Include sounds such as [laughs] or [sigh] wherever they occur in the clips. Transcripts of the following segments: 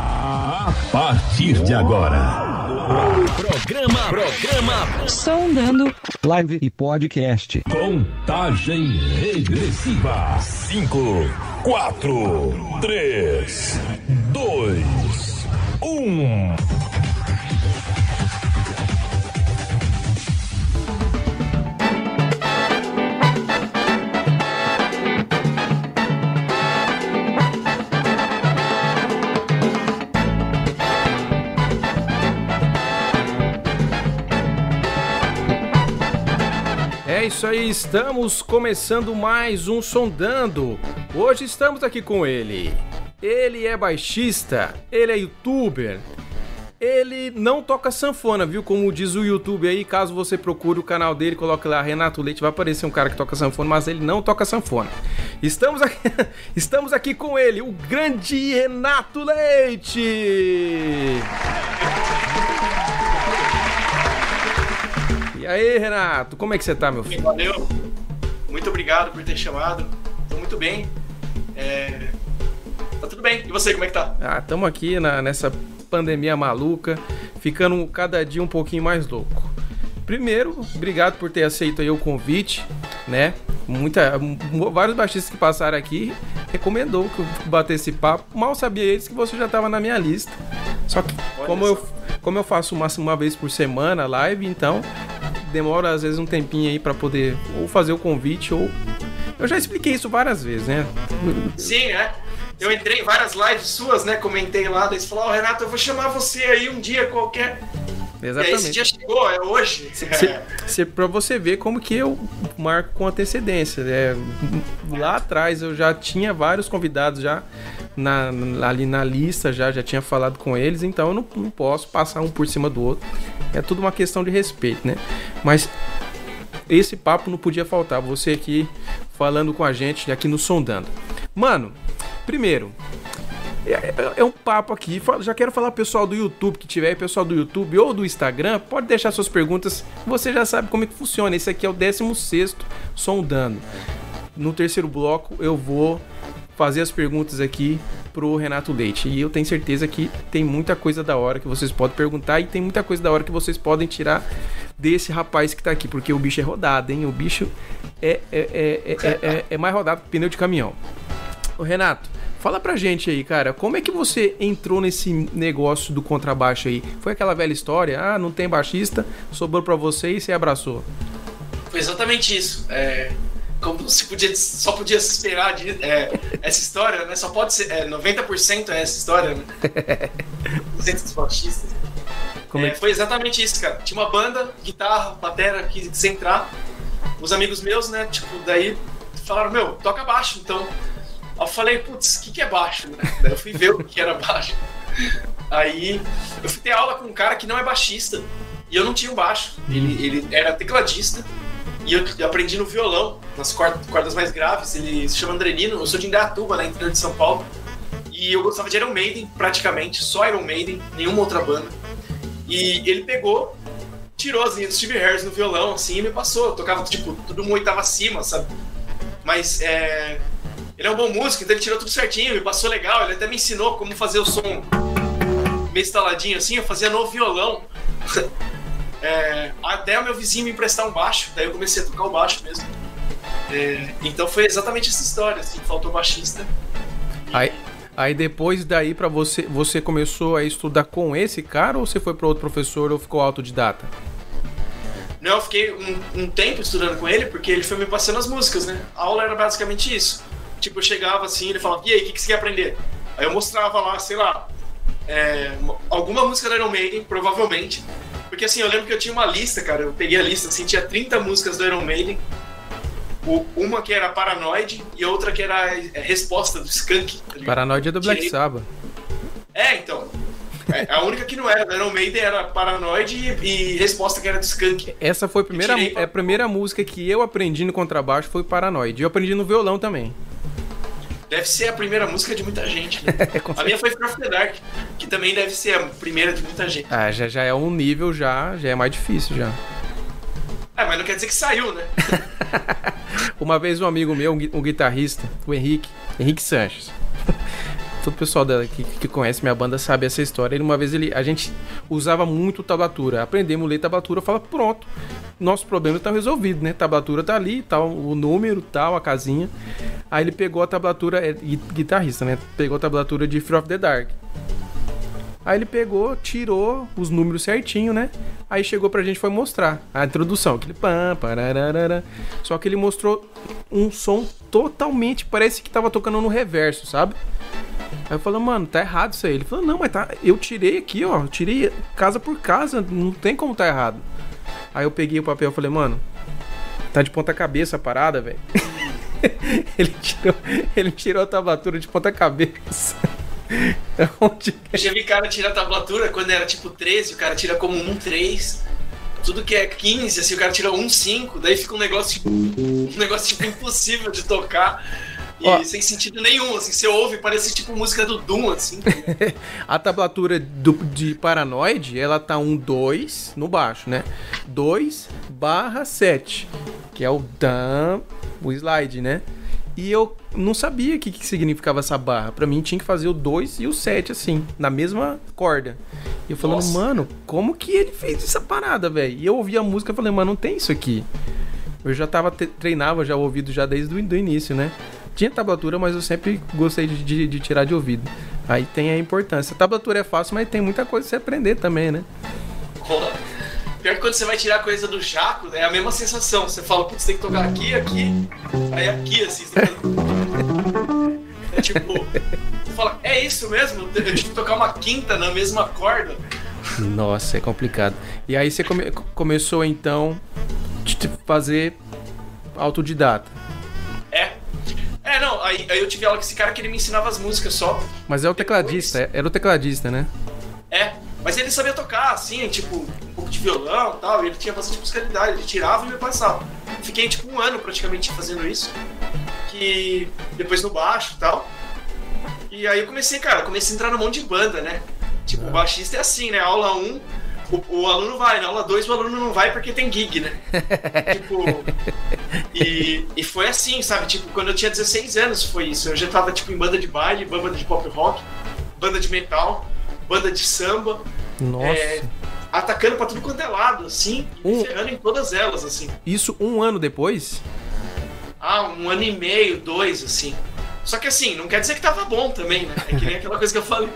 A partir de agora. Programa, programa. Sondando live e podcast. Contagem regressiva. 5, 4, 3, 2, 1. É isso aí, estamos começando mais um Sondando. Hoje estamos aqui com ele. Ele é baixista, ele é youtuber. Ele não toca sanfona, viu? Como diz o YouTube aí, caso você procure o canal dele, coloque lá Renato Leite, vai aparecer um cara que toca sanfona, mas ele não toca sanfona. Estamos aqui, [laughs] estamos aqui com ele, o grande Renato Leite. E aí, Renato, como é que você tá, meu filho? Valeu. Muito obrigado por ter chamado. Tô muito bem. É... Tá tudo bem. E você, como é que tá? Ah, estamos aqui na- nessa pandemia maluca, ficando cada dia um pouquinho mais louco. Primeiro, obrigado por ter aceito aí o convite, né? Muita, vários baixistas que passaram aqui recomendou que eu batesse esse papo. Mal sabia eles que você já estava na minha lista. Só que Olha como eu, como eu faço uma, uma vez por semana live, então demora às vezes um tempinho aí para poder ou fazer o convite ou eu já expliquei isso várias vezes, né? Sim, é. Eu entrei em várias lives suas, né? Comentei lá, daí você falou, ó, Renato, eu vou chamar você aí um dia qualquer. E aí esse Exatamente. dia chegou, é hoje. Cê, cê, pra você ver como que eu marco com antecedência. né? Lá atrás eu já tinha vários convidados já na- ali na lista, já, já tinha falado com eles, então eu não, não posso passar um por cima do outro. É tudo uma questão de respeito, né? Mas esse papo não podia faltar. Você aqui falando com a gente, aqui no Sondando. Mano, primeiro, é, é- é um papo aqui. Já quero falar pessoal do YouTube que tiver, pessoal do YouTube ou do Instagram, pode deixar suas perguntas. Você já sabe como é que funciona. Esse aqui é o 16 sondando. No terceiro bloco eu vou fazer as perguntas aqui pro Renato Leite. E eu tenho certeza que tem muita coisa da hora que vocês podem perguntar e tem muita coisa da hora que vocês podem tirar desse rapaz que tá aqui, porque o bicho é rodado, hein? O bicho é, é, é, é, é- é- é mais rodado que pneu de caminhão. Ô Renato, fala pra gente aí, cara, como é que você entrou nesse negócio do contrabaixo aí? Foi aquela velha história, ah, não tem baixista, sobrou pra você e você abraçou. Foi exatamente isso. É, como se podia, só podia se esperar de, é, essa história, né? Só pode ser. É, 90% é essa história, né? [laughs] 200 dos baixistas. Como é É. Foi exatamente isso, cara. Tinha uma banda, guitarra, batera, quis entrar. Os amigos meus, né, tipo, daí falaram, meu, toca baixo, então. Eu falei, putz, o que, que é baixo? né? Daí eu fui ver o que era baixo. Aí eu fui ter aula com um cara que não é baixista. E eu não tinha um baixo. Ele, ele era tecladista. E eu, aprendi no violão, nas cordas, mais graves. Ele se chama Andrenino. Eu sou de Indaiatuba, né, interior de São Paulo. E eu gostava de Iron Maiden, praticamente. Só Iron Maiden, nenhuma outra banda. E ele pegou, tirou as linhas do Steve Harris no violão, assim, e me passou. Eu tocava, tipo, tudo uma oitava acima, sabe? Mas é, ele é um bom músico, então ele tirou tudo certinho, me passou legal. Ele até me ensinou como fazer o som meio instaladinho assim, eu fazia no violão. [laughs] É, até o meu vizinho me emprestar um baixo, daí eu comecei a tocar o baixo mesmo. É, então foi exatamente essa história, assim, faltou baixista. Aí, aí depois daí pra você, você começou a estudar com esse cara ou você foi pra outro professor ou ficou autodidata? Não, eu fiquei um, um tempo estudando com ele, porque ele foi me passando as músicas, né? A aula era basicamente isso. Tipo, eu chegava assim, ele falava, e aí, o que, que você quer aprender? Aí eu mostrava lá, sei lá, é, alguma música da Iron Maiden, provavelmente. Porque assim, eu lembro que eu tinha uma lista, cara, eu peguei a lista, assim, tinha 30 músicas do Iron Maiden. Uma que era Paranoid e outra que era é, Resposta do Skunk. tá ligado? Paranoide é do Black Tirei- Sabbath. É, então. É, A única que não era do Iron Maiden era Paranoid e, e Resposta que era do Skunk. Essa foi a primeira, pra- é a primeira música que eu aprendi no contrabaixo foi Paranoide. E eu aprendi no violão também. Deve ser a primeira música de muita gente. Né? [laughs] Com A minha foi Fear of the Dark, que também deve ser a primeira de muita gente. Ah, já, já é um nível já, já é mais difícil já. É, mas não quer dizer que saiu, né? [laughs] Uma vez um amigo meu, um guitarrista, o Henrique, Henrique Sanches. Todo o pessoal que, que conhece minha banda sabe essa história. Ele, uma vez ele, a gente usava muito tablatura. Aprendemos a ler tablatura, fala, pronto. Nosso problema está resolvido, né? Tablatura tá ali, tal, o número, tal, a casinha. Aí ele pegou a tablatura, é, guitarrista, né? Pegou a tablatura de Fear of the Dark. Aí ele pegou, tirou os números certinho, né? Aí chegou pra gente foi mostrar a introdução, aquele pam, pararara. Só que ele mostrou um som totalmente, parece que tava tocando no reverso, sabe? Aí eu falei, mano, tá errado isso aí. Ele falou, não, mas tá. Eu tirei aqui, ó. Tirei casa por casa. Não tem como tá errado. Aí eu peguei o papel e falei, mano, tá de ponta cabeça a parada, velho. [laughs] ele, tirou, ele tirou a tablatura de ponta cabeça. [laughs] Onde... Eu já vi cara tirar a tablatura quando era tipo 13, o cara tira como 1, 3. Tudo que é 15, assim, o cara tira 1, 5, daí fica um negócio, um negócio tipo impossível de tocar. E Ó, sem sentido nenhum, assim, você ouve, parece tipo música do Doom, assim. [laughs] a tablatura do, de Paranoid, ela tá um 2 no baixo, né? 2 barra 7, que é o Dan, o slide, né? E eu não sabia o que, que significava essa barra. Para mim tinha que fazer o 2 e o 7, assim, na mesma corda. E eu falando, Nossa. mano, como que ele fez essa parada, velho? E eu ouvi a música e falei, mano, não tem isso aqui. Eu já tava, treinava já o ouvido já desde o início, né? Tinha tablatura, mas eu sempre gostei de, de, de tirar de ouvido. Aí tem a importância. A tablatura é fácil, mas tem muita coisa pra você aprender também, né? Pior que quando você vai tirar coisa do jaco, é a mesma sensação. Você fala, putz, tem que tocar aqui, aqui, aí aqui, assim. É tipo, você fala, é isso mesmo? Eu tive que tocar uma quinta na mesma corda. Nossa, é complicado. E aí você come começou então a fazer autodidata. É. Não, aí, aí eu tive aula com esse cara que ele me ensinava as músicas só. Mas é o tecladista, Depois... era o tecladista, né? É, mas ele sabia tocar, assim, tipo, um pouco de violão e tal, e ele tinha bastante musicalidade, ele tirava e me passava. Fiquei, tipo, um ano praticamente fazendo isso, que depois no baixo e tal. E aí eu comecei, cara, comecei a entrar num monte de banda, né? Tipo, o é. baixista é assim, né? Aula 1, um, o, o, aluno vai, na aula 2 o aluno não vai porque tem gig, né? [laughs] tipo. E, e foi assim, sabe? Tipo, quando eu tinha 16 anos foi isso. Eu já tava, tipo, em banda de baile, banda de pop rock, banda de metal banda de samba. Nossa. É, atacando pra tudo quanto é lado, assim, um... ferrando em todas elas, assim. Isso um ano depois? Ah, um ano e meio, dois, assim. Só que assim, não quer dizer que tava bom também, né? É que nem aquela coisa que eu falei.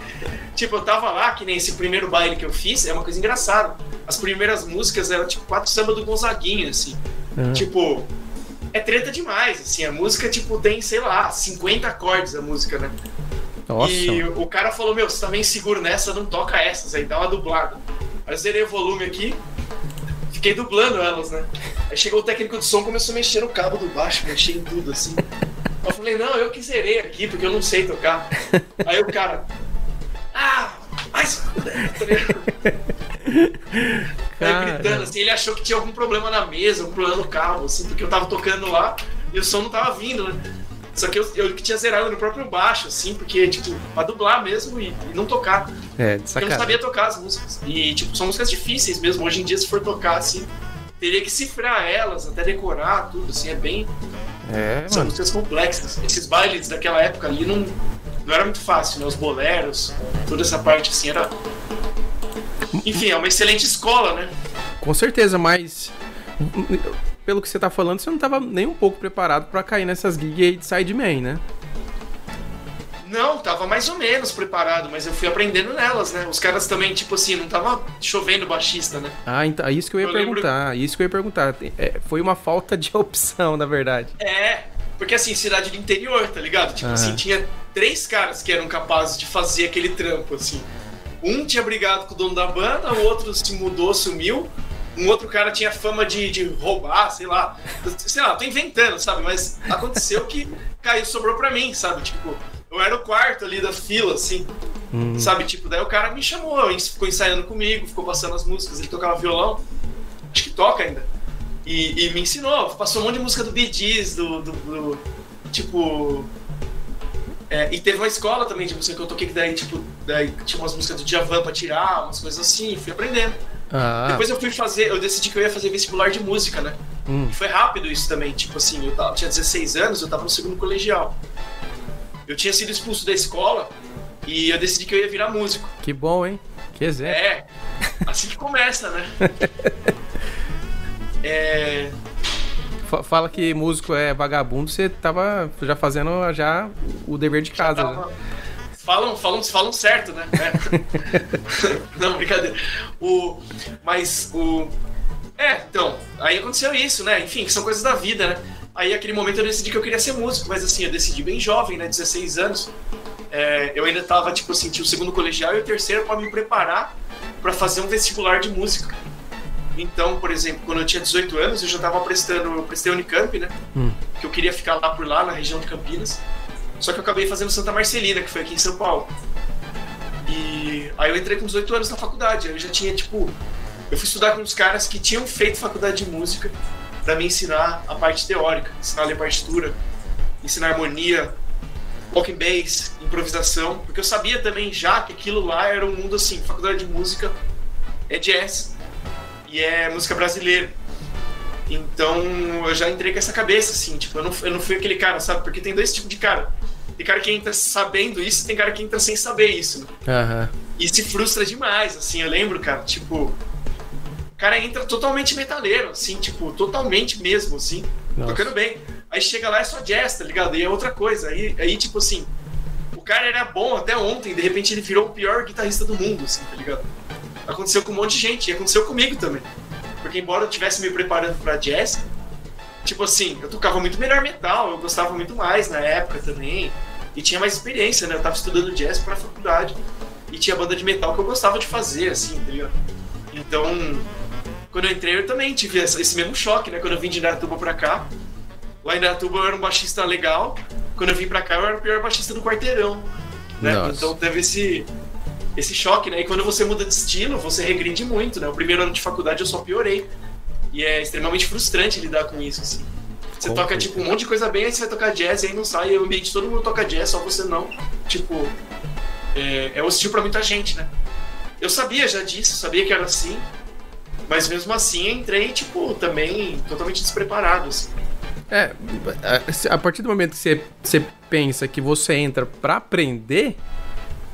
Tipo, eu tava lá, que nem esse primeiro baile que eu fiz, é uma coisa engraçada. As primeiras músicas eram tipo quatro samba do Gonzaguinha, assim. Uhum. Tipo, é treta demais, assim. A música, tipo, tem, sei lá, 50 acordes a música, né? Nossa. E o cara falou: Meu, você tá meio seguro nessa, não toca essas aí, dá uma dublada. Aí eu zerei o volume aqui, fiquei dublando elas, né? Aí chegou o técnico de som começou a mexer no cabo do baixo, mexer em tudo assim. Eu falei: Não, eu que zerei aqui porque eu não sei tocar. [laughs] Aí o cara: Ah, mas. [laughs] Aí gritando assim, ele achou que tinha algum problema na mesa, um problema no cabo, assim, porque eu tava tocando lá e o som não tava vindo, né? Só que eu, eu tinha zerado no próprio baixo, assim, porque, tipo, pra dublar mesmo e, e não tocar. É, de Porque eu não sabia tocar as músicas. E, tipo, são músicas difíceis mesmo. Hoje em dia, se for tocar, assim, teria que cifrar elas, até decorar tudo, assim, é bem. É, são músicas complexas. Esses bailes daquela época ali não, não era muito fácil, né? Os boleros, toda essa parte, assim, era. Enfim, é uma excelente escola, né? Com certeza, mas pelo que você tá falando, você não tava nem um pouco preparado para cair nessas gigs aí de sideman, né? Não, tava mais ou menos preparado, mas eu fui aprendendo nelas, né? Os caras também, tipo assim, não tava chovendo baixista, né? Ah, então, isso que eu ia eu perguntar, lembro... isso que eu ia perguntar. É, foi uma falta de [laughs] opção, na verdade. É, porque assim, cidade do interior, tá ligado? Tipo assim, tinha três caras que eram capazes de fazer aquele trampo, assim. Um tinha brigado com o dono da banda, o outro se mudou, sumiu um outro cara tinha fama de, de roubar, sei lá. Sei lá, tô inventando, sabe? Mas aconteceu que caiu, sobrou pra mim, sabe? Tipo, eu era o quarto ali da fila, assim. Hum. Sabe? Tipo, daí o cara me chamou, ficou ensaiando comigo, ficou passando as músicas, ele tocava violão. Acho que toca ainda. E, e me ensinou, passou um monte de música do Bee Gees, do, do, do tipo. É, e teve uma escola também de música que eu toquei que daí, tipo, daí tinha umas músicas do Djavan pra tirar, umas coisas assim, fui aprendendo. Ah. Depois eu fui fazer, eu decidi que eu ia fazer vestibular de música, né? Hum. E foi rápido isso também, tipo assim, eu, tava, eu tinha 16 anos, eu tava no segundo colegial. Eu tinha sido expulso da escola E eu decidi que eu ia virar músico. Que bom, hein? Que exemplo. É, assim que começa, né? [laughs] É, Fa- Fala que músico é vagabundo, você tava já fazendo já o dever de casa. né? Tava- Falam, falam, falam certo, né? É. [laughs] Não, brincadeira. O, mas o. É, então, aí aconteceu isso, né? Enfim, que são coisas da vida, né? Aí, aquele momento, eu decidi que eu queria ser músico, mas assim, eu decidi bem jovem, né? 16 anos. É, eu ainda tava, tipo assim, tinha o segundo colegial e o terceiro para me preparar para fazer um vestibular de música. Então, por exemplo, quando eu tinha 18 anos, eu já tava prestando, eu prestei Unicamp, né? Hum. Que eu queria ficar lá por lá, na região de Campinas. Só que eu acabei fazendo Santa Marcelina, que foi aqui em São Paulo. E aí eu entrei com 18 anos na faculdade. Eu já tinha, tipo. Eu fui estudar com uns caras que tinham feito faculdade de música para me ensinar a parte teórica, ensinar a ler partitura, ensinar harmonia, walking bass, improvisação, porque eu sabia também já que aquilo lá era um mundo assim, faculdade de música é jazz e é música brasileira. Então eu já entrei com essa cabeça, assim, tipo, eu não, eu não fui aquele cara, sabe? Porque tem dois tipos de cara. Tem cara que entra sabendo isso, tem cara que entra sem saber isso. Né? Aham. E se frustra demais, assim, eu lembro, cara, tipo. O cara entra totalmente metaleiro, assim, tipo, totalmente mesmo, assim, Nossa. tocando bem. Aí chega lá é só jazz, tá ligado? E é outra coisa. Aí, aí, tipo assim, o cara era bom até ontem, de repente ele virou o pior guitarrista do mundo, assim, tá ligado? Aconteceu com um monte de gente, e aconteceu comigo também. Porque embora eu estivesse me preparando pra jazz, tipo assim, eu tocava muito melhor metal, eu gostava muito mais na época também. E tinha mais experiência, né? Eu tava estudando jazz pra faculdade. E tinha banda de metal que eu gostava de fazer, assim, tá ligado? Então, quando eu entrei, eu também tive esse mesmo choque, né? Quando eu vim de Indaiatuba pra cá. Lá em Indaiatuba eu era um baixista legal. Quando eu vim pra cá, eu era o pior baixista do quarteirão. Né? Então teve esse, esse choque, né? E quando você muda de estilo, você regride muito, né? O primeiro ano de faculdade eu só piorei. E é extremamente frustrante lidar com isso, assim. Você toca, tipo, um monte de coisa bem, aí você vai tocar jazz e aí não sai, e o ambiente todo mundo toca jazz, só você não. Tipo, é, é hostil pra muita gente, né? Eu sabia já disso, sabia que era assim, mas mesmo assim entrei, tipo, também totalmente despreparado, assim. É, a- partir do momento que você, você pensa que você entra pra aprender,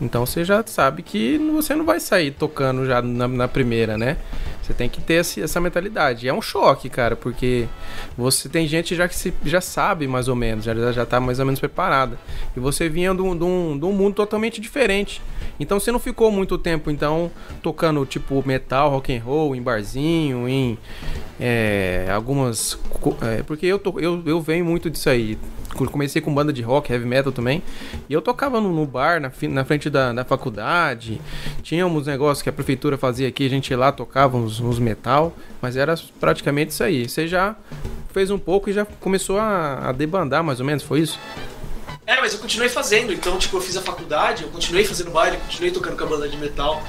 então você já sabe que você não vai sair tocando já na, na primeira, né? Você tem que ter essa mentalidade. É um choque, cara, porque você tem gente já que se, já sabe mais ou menos, já, já tá mais ou menos preparada. E você vinha de um, de um- de um mundo totalmente diferente. Então você não ficou muito tempo, então, tocando tipo metal, rock and roll, em barzinho, em é, algumas. é, porque eu, to, eu, eu venho muito disso aí. Co- Comecei com banda de rock, heavy metal também. E eu tocava no, no bar, na, na frente da, da faculdade. Tinha uns negócios que a prefeitura fazia aqui, a gente ia lá, tocava uns, uns metal. Mas era praticamente isso aí. Você já fez um pouco e já começou a, a debandar, mais ou menos, foi isso? É, mas eu continuei fazendo, então, tipo, eu fiz a faculdade, eu continuei fazendo baile, continuei tocando com a banda de metal.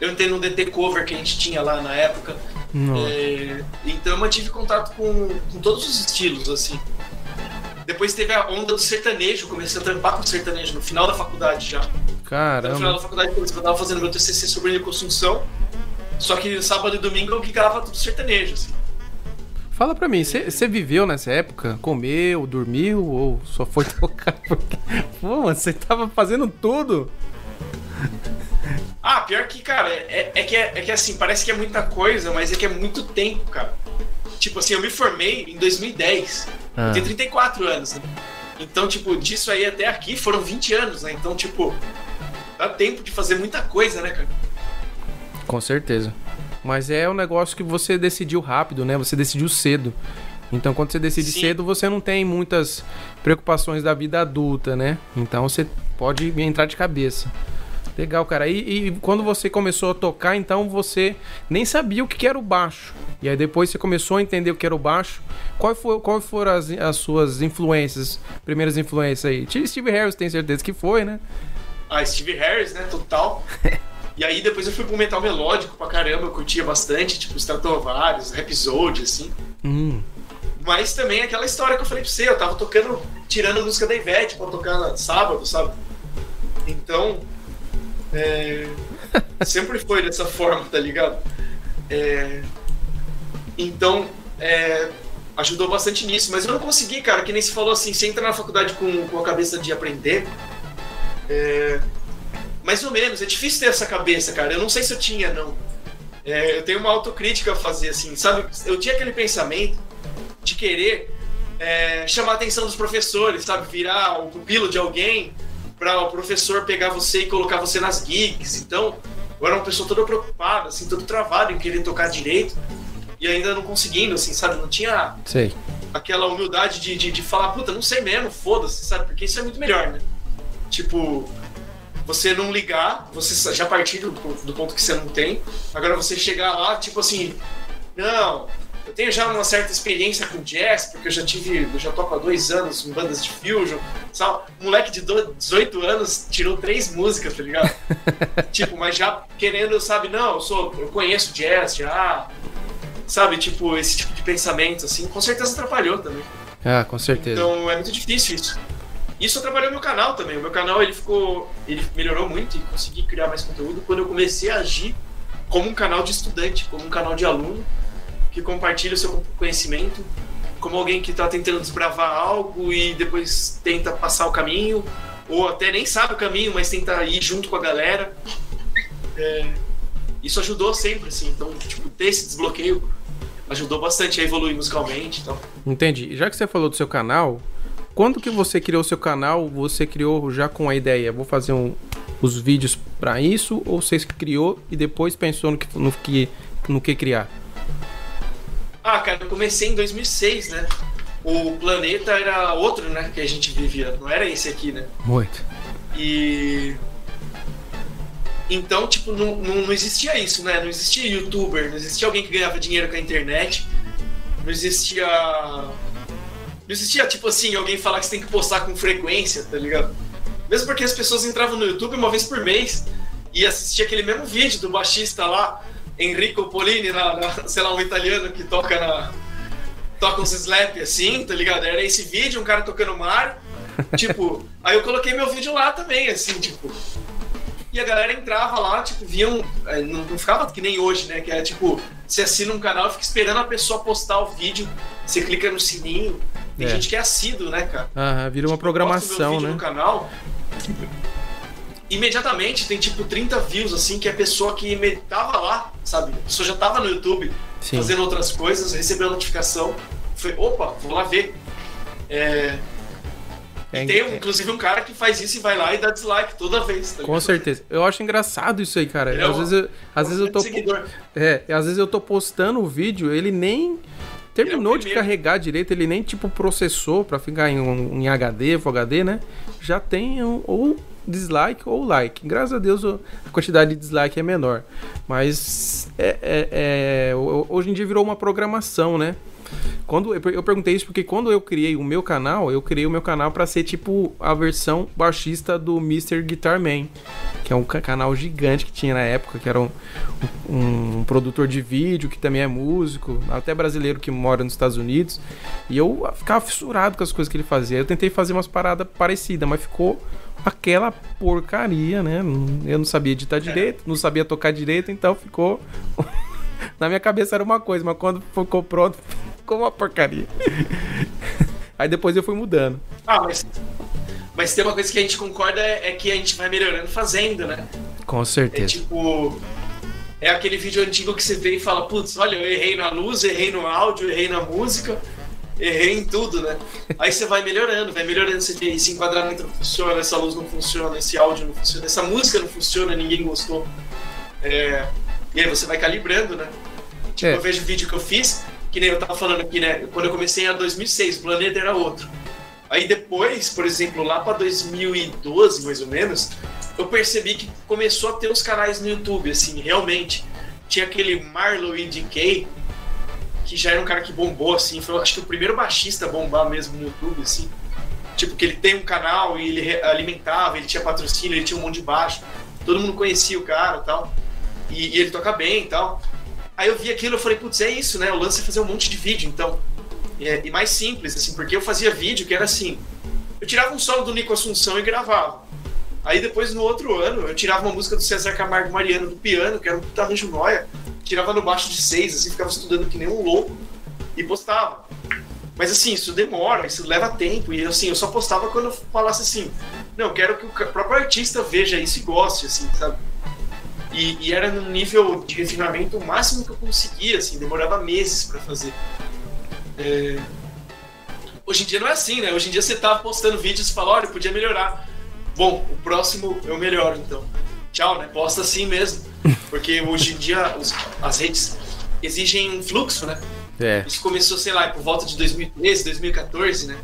Eu entrei no DT cover que a gente tinha lá na época. É, então eu mantive contato com, com todos os estilos, assim. Depois teve a onda do sertanejo, comecei a trampar com sertanejo no final da faculdade já. No final Caramba. da faculdade, eu tava fazendo meu TCC sobre reconstrução. Só que sábado e domingo eu gigava tudo sertanejo, assim. Fala pra mim, você viveu nessa época? Comeu, dormiu ou só foi [laughs] tocar? Porque... Pô, mano, você tava fazendo tudo. Ah, pior que, cara, é, é que, é, é que assim, parece que é muita coisa, mas é que é muito tempo, cara. Tipo assim, eu me formei em 2010. Ah. Eu tenho 34 anos, né? Então, tipo, disso aí até aqui foram 20 anos, né? Então, tipo, dá tempo de fazer muita coisa, né, cara? Com certeza. Mas é um negócio que você decidiu rápido, né? Você decidiu cedo. Então, quando você decide Sim. cedo, você não tem muitas preocupações da vida adulta, né? Então, você pode entrar de cabeça. Legal, cara. E, e quando você começou a tocar, então você nem sabia o que era o baixo. E aí depois você começou a entender o que era o baixo. Qual foi, qual foram as, as suas influências, primeiras influências aí? Steve Harris tem certeza que foi, né? Ah, Steve Harris, né? Total. [laughs] E aí depois eu fui pro metal melódico pra caramba, eu curtia bastante, tipo Stratovarius, Rhapsody, assim. Hum, Mas também aquela história que eu falei pra você, eu tava tocando, tirando a música da Ivete pra tocar no sábado, sabe? Então, é, [laughs] sempre foi dessa forma, tá ligado? É, então, é, ajudou bastante nisso, mas eu não consegui, cara, que nem se falou assim, você entra na faculdade com, com a cabeça de aprender, é, mais ou menos. É difícil ter essa cabeça, cara. Eu não sei se eu tinha, não. É, eu tenho uma autocrítica a fazer, assim, sabe? Eu tinha aquele pensamento de querer é, chamar a atenção dos professores, sabe? Virar o pupilo de alguém para o professor pegar você e colocar você nas gigs. Então, eu era uma pessoa toda preocupada, assim, todo travado em querer tocar direito e ainda não conseguindo, assim, sabe? Não tinha Sei. aquela humildade de, de, de falar, puta, não sei mesmo, foda-se, sabe? Porque isso é muito melhor, né? Tipo, você não ligar, você já partir do, do ponto que você não tem, agora você chegar lá, tipo assim, não, eu tenho já uma certa experiência com jazz, porque eu já tive, eu já toco há dois anos em bandas de fusion, sabe? Um moleque de do- 18 anos tirou três músicas, tá ligado? [laughs] tipo, mas já querendo, sabe, não, eu sou, eu conheço jazz já, sabe? Tipo, esse tipo de pensamento, assim, com certeza atrapalhou também. Ah, com certeza. Então é muito difícil isso. Isso atrapalhou meu canal também. O meu canal ele ficou, ele melhorou muito e consegui criar mais conteúdo quando eu comecei a agir como um canal de estudante, como um canal de aluno que compartilha o seu conhecimento, como alguém que está tentando desbravar algo e depois tenta passar o caminho, ou até nem sabe o caminho, mas tenta ir junto com a galera. É, isso ajudou sempre, assim. Então, tipo, ter esse desbloqueio ajudou bastante a evoluir musicalmente e tal. Entendi. Já que você falou do seu canal, quando que você criou o seu canal, você criou já com a ideia, vou fazer um- os vídeos pra isso, ou você criou e depois pensou no que, no que, no que criar? Ah, cara, eu comecei em 2006, né? O planeta era outro, né? Que a gente vivia. Não era esse aqui, né? Muito. E. Então, tipo, não, não, não existia isso, né? Não existia youtuber, não existia alguém que ganhava dinheiro com a internet, não existia. Não existia, tipo assim, alguém falar que você tem que postar com frequência, tá ligado? Mesmo porque as pessoas entravam no YouTube uma vez por mês e assistiam aquele mesmo vídeo do baixista lá, Enrico Polini, na, na- sei lá, um italiano que toca na. toca uns slap assim, tá ligado? Era esse vídeo, um cara tocando Mario. [laughs] Tipo, aí eu coloquei meu vídeo lá também, assim, tipo. E a galera entrava lá, tipo, viam. eh, Não, não ficava que nem hoje, né? Que era tipo, você assina um canal e fica esperando a pessoa postar o vídeo, você clica no sininho. Tem É. gente que é assíduo, né, cara? Aham, vira uma Tipo, programação, vídeo né? no canal. Imediatamente tem tipo 30 views, assim, que a pessoa que tava lá, sabe? A pessoa já tava no YouTube Sim. fazendo outras coisas, recebeu a notificação. Foi, opa, vou lá ver. É, É, e tem, é- inclusive, um cara que faz isso e vai lá e dá dislike toda vez. Tá Com certeza. Eu acho engraçado isso aí, cara. É às vezes eu, às vezes eu tô. É, às vezes eu tô postando o vídeo, ele nem terminou de primeiro. carregar direito, ele nem tipo processou pra ficar em, um, em HD, Full HD, né? Já tem um, ou dislike ou like. Graças a Deus a quantidade de dislike é menor. Mas é, é- é- ho- hoje em dia virou uma programação, né? Quando eu per- eu perguntei isso porque quando eu criei o meu canal, eu criei o meu canal pra ser tipo a versão baixista do Mr. Guitar Man, que é um ca- canal gigante que tinha na época, que era um, um, um produtor de vídeo que também é músico, até brasileiro que mora nos Estados Unidos. E eu ficava fissurado com as coisas que ele fazia. Eu tentei fazer umas paradas parecidas, mas ficou aquela porcaria, né? Eu não sabia editar direito, não sabia tocar direito, então ficou. [laughs] Na minha cabeça era uma coisa, mas quando ficou pronto, ficou uma porcaria. [laughs] Aí depois eu fui mudando. Ah, mas, mas tem uma coisa que a gente concorda é, é que a gente vai melhorando fazendo, né? Com É certeza. tipo. É aquele vídeo antigo que você vê e fala, putz, olha, eu errei na luz, errei no áudio, errei na música, errei em tudo, né? Aí você vai melhorando, vai melhorando, você vê, esse enquadramento não funciona, essa luz não funciona, esse áudio não funciona, essa música não funciona, ninguém gostou. É, E aí você vai calibrando, né? Tipo, É. eu vejo o vídeo que eu fiz, que nem eu tava falando aqui, né? Quando eu comecei em 2006, o planeta era outro. Aí depois, por exemplo, lá pra 2012, mais ou menos, eu percebi que começou a ter os canais no YouTube, assim, realmente. Tinha aquele Marlow EDK, que já era um cara que bombou, assim, foi acho que o primeiro baixista a bombar mesmo no YouTube, assim. Tipo, que ele tem um canal e ele alimentava, ele tinha patrocínio, ele tinha um monte de baixo. Todo mundo conhecia o cara tal. E, e ele toca bem e tal. Aí eu vi aquilo e falei, putz, é isso, né? O lance é fazer um monte de vídeo, então. É, e mais simples, assim, porque eu fazia vídeo que era assim. Eu tirava um solo do Nico Assunção e gravava. Aí depois, no outro ano, eu tirava uma música do César Camargo Mariano do piano, que era um puta arranjo noia, tirava no baixo de seis, assim, ficava estudando que nem um louco e postava. Mas assim, isso demora, isso leva tempo. E assim, eu só postava quando eu falasse assim, Não, eu quero que o próprio artista veja isso e goste, assim, sabe? E, e era num nível de refinamento o máximo que eu conseguia, assim, demorava meses para fazer. É... Hoje em dia não é assim, né? Hoje em dia você tá postando vídeos e fala, olha, podia melhorar. Bom, o próximo eu melhoro, então. Tchau, né? Posta assim mesmo. Porque hoje em dia os, as redes exigem um fluxo, né? É. Isso começou, sei lá, por volta de 2013, 2014, né?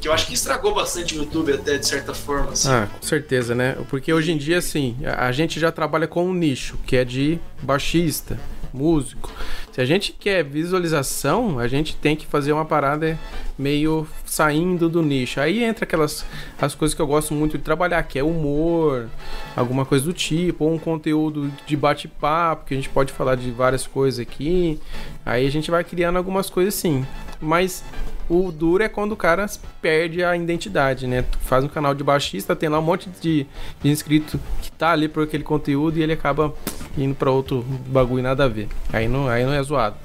Que eu acho que estragou bastante o YouTube até, de certa forma. Assim. Ah, com certeza, né? Porque hoje em dia, assim, a, a gente já trabalha com um nicho, que é de baixista, músico. Se a gente quer visualização, a gente tem que fazer uma parada meio saindo do nicho. Aí entra aquelas as coisas que eu gosto muito de trabalhar, que é humor, alguma coisa do tipo, ou um conteúdo de bate-papo, que a gente pode falar de várias coisas aqui. Aí a gente vai criando algumas coisas assim. Mas o duro é quando o cara perde a identidade, né? Tu faz um canal de baixista, tem lá um monte de, de inscrito que tá ali por aquele conteúdo e ele acaba indo para outro bagulho nada a ver. Aí não, aí não é zoado.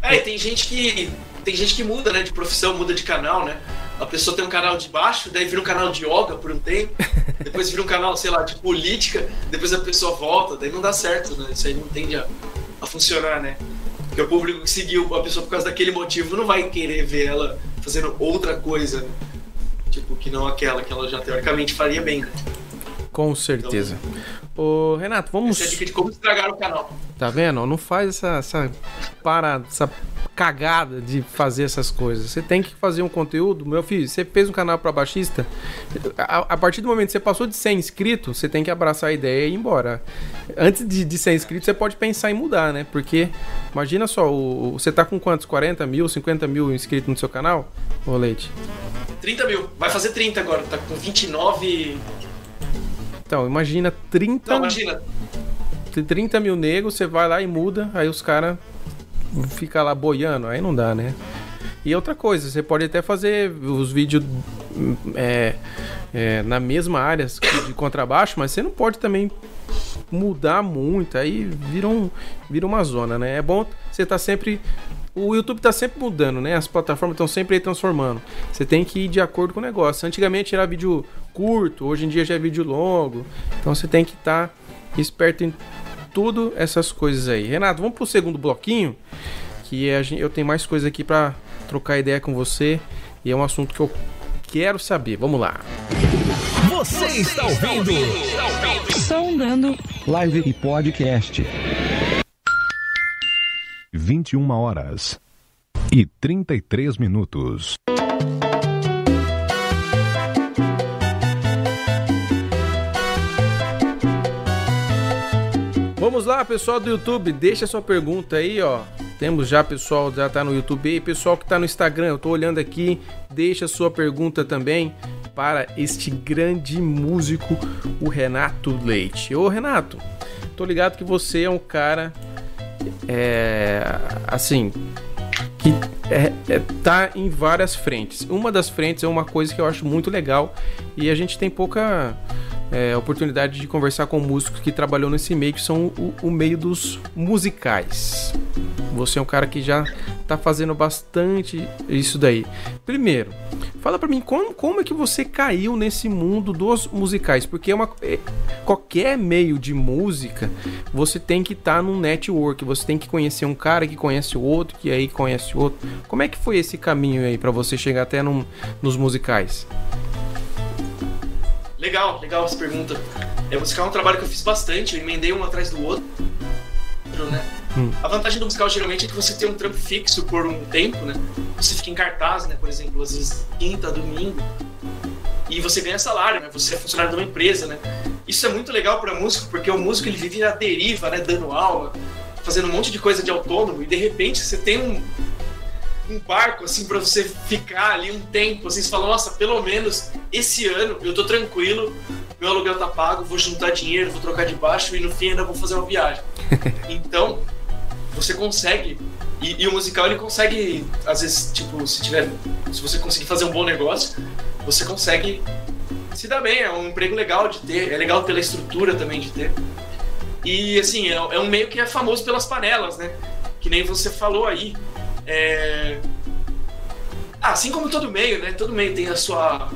É, tem gente que tem gente que muda, né, de profissão, muda de canal, né? A pessoa tem um canal de baixo, daí vira um canal de yoga por um tempo, [laughs] depois vira um canal, sei lá, de política, depois a pessoa volta, daí não dá certo, né? Isso aí não tende a, a funcionar, né? Porque o público que seguiu a pessoa por causa daquele motivo não vai querer ver ela fazendo outra coisa, tipo, que não aquela que ela já teoricamente faria bem, né? Com certeza. Ô, Renato, vamos. Essa é a dica de como estragar o canal. Tá vendo? Não faz essa, essa parada, essa cagada de fazer essas coisas. Você tem que fazer um conteúdo. Meu filho, você fez um canal para baixista. A, a, partir do momento que você passou de 100 inscritos, você tem que abraçar a ideia e ir embora. Antes de, de 100 inscritos, você pode pensar em mudar, né? Porque, imagina só, o, você tá com quantos? 40 mil, 50 mil inscritos no seu canal? Ô, Leite? 30 mil. Vai fazer 30 agora. Tá com 29. Então, imagina 30. Não, imagina. 30 mil negros, você vai lá e muda, aí os caras fica lá boiando, aí não dá, né? E outra coisa, você pode até fazer os vídeos é, é, na mesma área de contrabaixo, mas você não pode também mudar muito, aí vira, um, vira uma zona, né? É bom você estar tá sempre. O YouTube está sempre mudando, né? As plataformas estão sempre aí transformando. Você tem que ir de acordo com o negócio. Antigamente era vídeo curto, hoje em dia já é vídeo longo. Então você tem que estar tá esperto em tudo essas coisas aí. Renato, vamos pro segundo bloquinho, que é, eu tenho mais coisa aqui para trocar ideia com você e é um assunto que eu quero saber. Vamos lá. Você está ouvindo? Sondando Live e Podcast. 21 horas e 33 minutos. Vamos lá, pessoal do YouTube, deixa sua pergunta aí, ó. Temos já pessoal já tá no YouTube e pessoal que tá no Instagram, eu tô olhando aqui, deixa sua pergunta também para este grande músico, o Renato Leite. Ô Renato, tô ligado que você é um cara é assim que é, é, tá em várias frentes. Uma das frentes é uma coisa que eu acho muito legal e a gente tem pouca é, oportunidade de conversar com músicos que trabalhou nesse meio, que são o, o meio dos musicais. Você é um cara que já tá fazendo bastante isso daí. Primeiro, fala para mim como, como é que você caiu nesse mundo dos musicais, porque é uma é, qualquer meio de música, você tem que estar tá num network, você tem que conhecer um cara que conhece o outro, que aí conhece o outro. Como é que foi esse caminho aí para você chegar até num, nos musicais? Legal, legal essa pergunta. É, musical é um trabalho que eu fiz bastante, eu emendei um atrás do outro, né? Hum. A vantagem do musical geralmente é que você tem um trampo fixo por um tempo, né? Você fica em cartaz, né? Por exemplo, às vezes quinta, domingo. E você ganha salário, né? Você é funcionário de uma empresa, né? Isso é muito legal para músico, porque o músico ele vive na deriva, né? Dando aula, fazendo um monte de coisa de autônomo, e de repente você tem um, um barco, assim, para você ficar ali um tempo, assim, você fala, nossa, pelo menos esse ano eu tô tranquilo, meu aluguel tá pago, vou juntar dinheiro, vou trocar de baixo e no fim ainda vou fazer uma viagem. [laughs] Então, você consegue, e, e, o musical ele consegue, às vezes, tipo, se tiver, se você conseguir fazer um bom negócio, você consegue se dar bem, é um emprego legal de ter, é legal pela estrutura também de ter. E, assim, é, é um meio que é famoso pelas panelas, né? Que nem você falou aí, é... Ah, assim como todo meio, né? Todo meio tem a sua.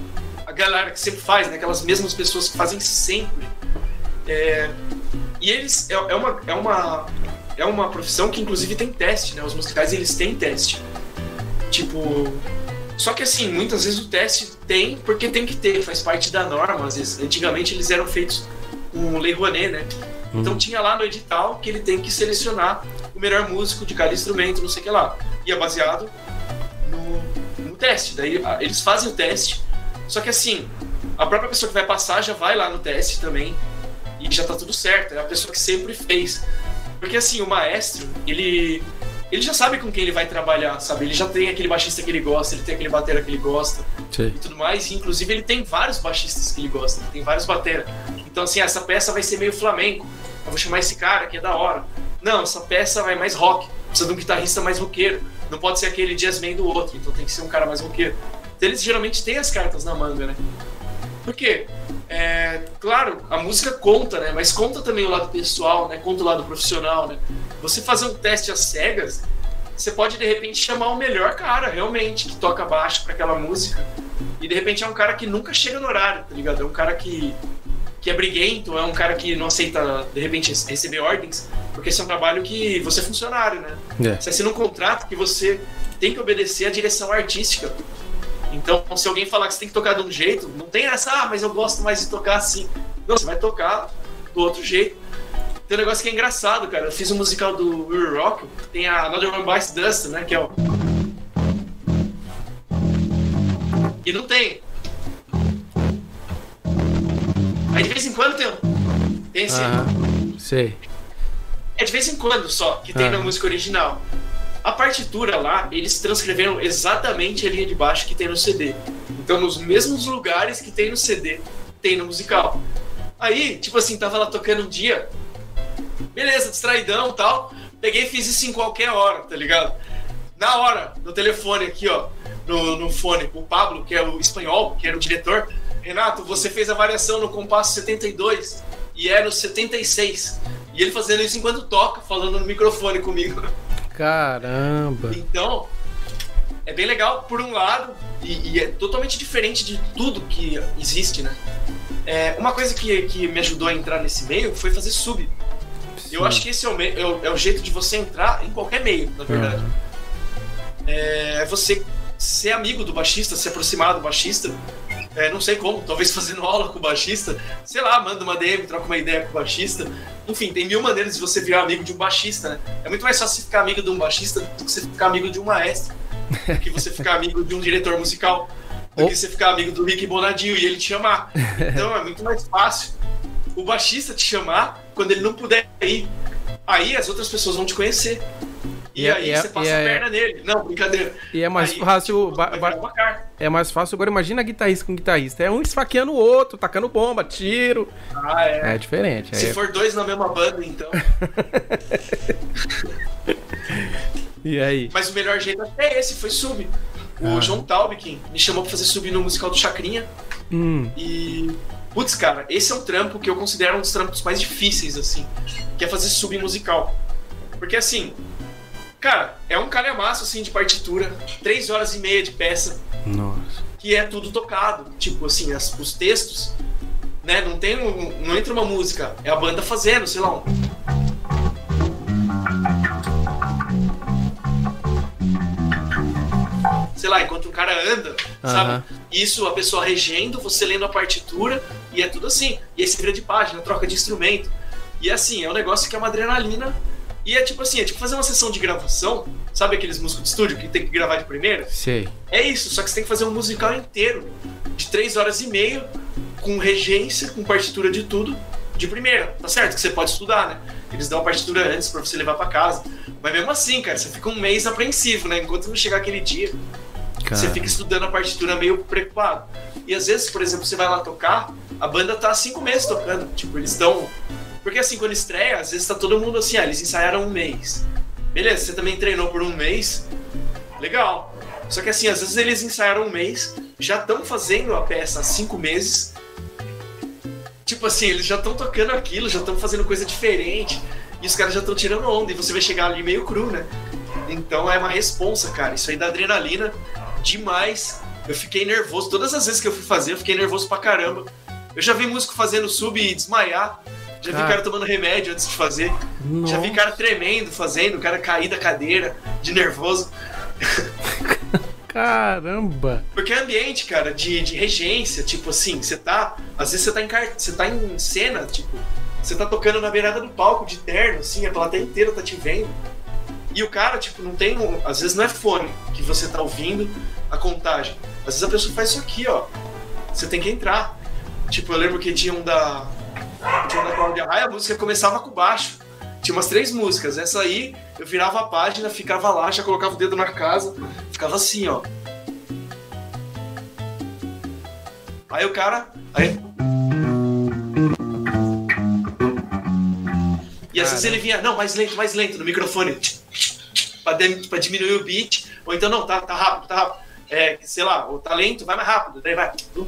A galera que sempre faz, né? Aquelas mesmas pessoas que fazem sempre. É, e eles. É, é, uma, é, uma, é uma profissão que, inclusive, tem teste, né? Os musicais, eles têm teste. Tipo. Só que, assim, muitas vezes o teste tem porque tem que ter, faz parte da norma. Às vezes, antigamente eles eram feitos com Lei Rouanet, né? Então tinha lá no edital que ele tem que selecionar o melhor músico de cada instrumento, não sei o que lá. E é baseado no, no teste. Daí eles fazem o teste, só que assim, a própria pessoa que vai passar já vai lá no teste também e já tá tudo certo. É a pessoa que sempre fez. Porque assim, o maestro, ele ele já sabe com quem ele vai trabalhar, sabe? Ele já tem aquele baixista que ele gosta, ele tem aquele batera que ele gosta Sim. e tudo mais. E, inclusive, ele tem vários baixistas que ele gosta, ele tem vários batera. Então, assim, essa peça vai ser meio flamenco. Vou chamar esse cara que é da hora. Não, essa peça vai mais rock. Precisa de um guitarrista mais roqueiro. Não pode ser aquele jazzman do outro, então tem que ser um cara mais roqueiro. Então, eles geralmente têm as cartas na manga, né? Por quê? É, claro, a música conta, né? Mas conta também o lado pessoal, né? Conta o lado profissional, né? Você fazer um teste às cegas, você pode de repente chamar o melhor cara, realmente, que toca baixo para aquela música. E de repente é um cara que nunca chega no horário, tá ligado? É um cara que, que é briguento, é um cara que não aceita, de repente, receber ordens, porque esse é um trabalho que você é funcionário, né? É. Você assina um contrato que você tem que obedecer à direção artística. Então, se alguém falar que você tem que tocar de um jeito, não tem essa, ah, mas eu gosto mais de tocar assim. Não, você vai tocar do outro jeito. Tem um negócio que é engraçado, cara. Eu fiz um musical do Will Rock, tem a Another One Bites Dust, né? Que é o. E não tem. Aí de vez em quando tem. um- Tem. Aham. Sei. É de vez em quando só que tem Ah. na música original. A partitura lá, eles transcreveram exatamente a linha de baixo que tem no CD. Então, nos mesmos lugares que tem no CD, tem no musical. Aí, tipo assim, tava lá tocando um dia, beleza, distraidão e tal. Peguei e fiz isso em qualquer hora, tá ligado? Na hora, no telefone aqui, ó, no, no fone, o Pablo, que é o espanhol, que era o diretor, Renato, você fez a variação no compasso 72 e é no 76. E ele fazendo isso enquanto toca, falando no microfone comigo. Caramba. Então, é bem legal por um lado, e, e é totalmente diferente de tudo que existe, né? É, uma coisa que, que me ajudou a entrar nesse meio foi fazer sub. Eu Sim. acho que esse é o, me- é o- é o jeito de você entrar em qualquer meio, na verdade. Aham. É você ser amigo do baixista, se aproximar do baixista. É, não sei como, talvez fazendo aula com o baixista. Sei lá, manda uma DM, troca uma ideia com o baixista. Enfim, tem mil maneiras de você virar amigo de um baixista, né? É muito mais fácil você ficar amigo de um baixista do que você ficar amigo de um maestro. Do que você ficar amigo de um diretor musical. Do que você ficar amigo do Rick Bonadio e ele te chamar. Então é muito mais fácil o baixista te chamar quando ele não puder ir. Aí as outras pessoas vão te conhecer. E, E é- aí é- você passa é- a perna nele. Não, brincadeira. E é mais Aí, fácil. ba- ba- virar uma carta. é mais fácil. Agora imagina guitarrista com guitarrista. É um esfaqueando o outro, tacando bomba, tiro. Ah, é. É diferente. Se é- for dois na mesma banda, então. [laughs] E aí? Mas o melhor jeito é esse, foi sub. O Ah. João Taubkin me chamou pra fazer sub no musical do Chacrinha. Hum, E. Putz, cara, esse é um trampo que eu considero um dos trampos mais difíceis, assim. Que é fazer sub musical. Porque assim. Cara, é um calhamaço assim de partitura, três horas e meia de peça, nossa. que é tudo tocado. Tipo assim, as- os textos, né? Não tem um, não entra uma música, é a banda fazendo, sei lá, um. Sei lá, enquanto um cara anda, sabe? Isso, a pessoa regendo, você lendo a partitura, e é tudo assim. E aí você vira de página, troca de instrumento. E assim, é um negócio que é uma adrenalina. E é tipo assim, é tipo fazer uma sessão de gravação, sabe aqueles músicos de estúdio que tem que gravar de primeira? Sei. É isso, só que você tem que fazer um musical inteiro, de três horas e meia, com regência, com partitura de tudo, de primeira, tá certo? Que você pode estudar, né? Eles dão a partitura antes pra você levar pra casa. Mas mesmo assim, cara, você fica um mês apreensivo, né? Enquanto não chegar aquele dia, você Cara. fica estudando a partitura meio preocupado. E às vezes, por exemplo, você vai lá tocar, a banda tá há cinco meses tocando. Tipo, eles estão. Porque assim, quando estreia, às vezes tá todo mundo assim, ah, eles ensaiaram um mês. Beleza, você também treinou por um mês. Legal. Só que assim, às vezes eles ensaiaram um mês, já estão fazendo a peça há cinco meses. Tipo assim, eles já estão tocando aquilo, já estão fazendo coisa diferente. E os caras já estão tirando onda. E você vai chegar ali meio cru, né? Então é uma responsa, cara. Isso aí dá adrenalina. demais. Eu fiquei nervoso. Todas as vezes que eu fui fazer, eu fiquei nervoso pra caramba. Eu já vi músico fazendo sub e desmaiar. Já vi Ah. cara tomando remédio antes de fazer. Já vi cara tremendo fazendo, o cara cair da cadeira de nervoso. Caramba! Porque é ambiente, cara, de, de regência, tipo assim, você tá. Às vezes você tá em você tá em cena, tipo, você tá tocando na beirada do palco de terno, assim, a plateia inteira tá te vendo. E o cara, tipo, não tem. Um... Às vezes não é fone que você tá ouvindo a contagem. Às vezes a pessoa faz isso aqui, ó. Você tem que entrar. Tipo, eu lembro que tinha um da. Tinha da Cláudia Raia, a música começava com baixo. Tinha umas três músicas. Essa aí, eu virava a página, ficava lá, já colocava o dedo na casa, ficava assim, ó. Aí o cara. Aí... E às vezes ele vinha, não, mais lento, mais lento, no microfone. Pra diminuir o beat. Ou então, não, tá, tá rápido, tá rápido. É, sei lá, o talento vai mais rápido, daí vai. Um,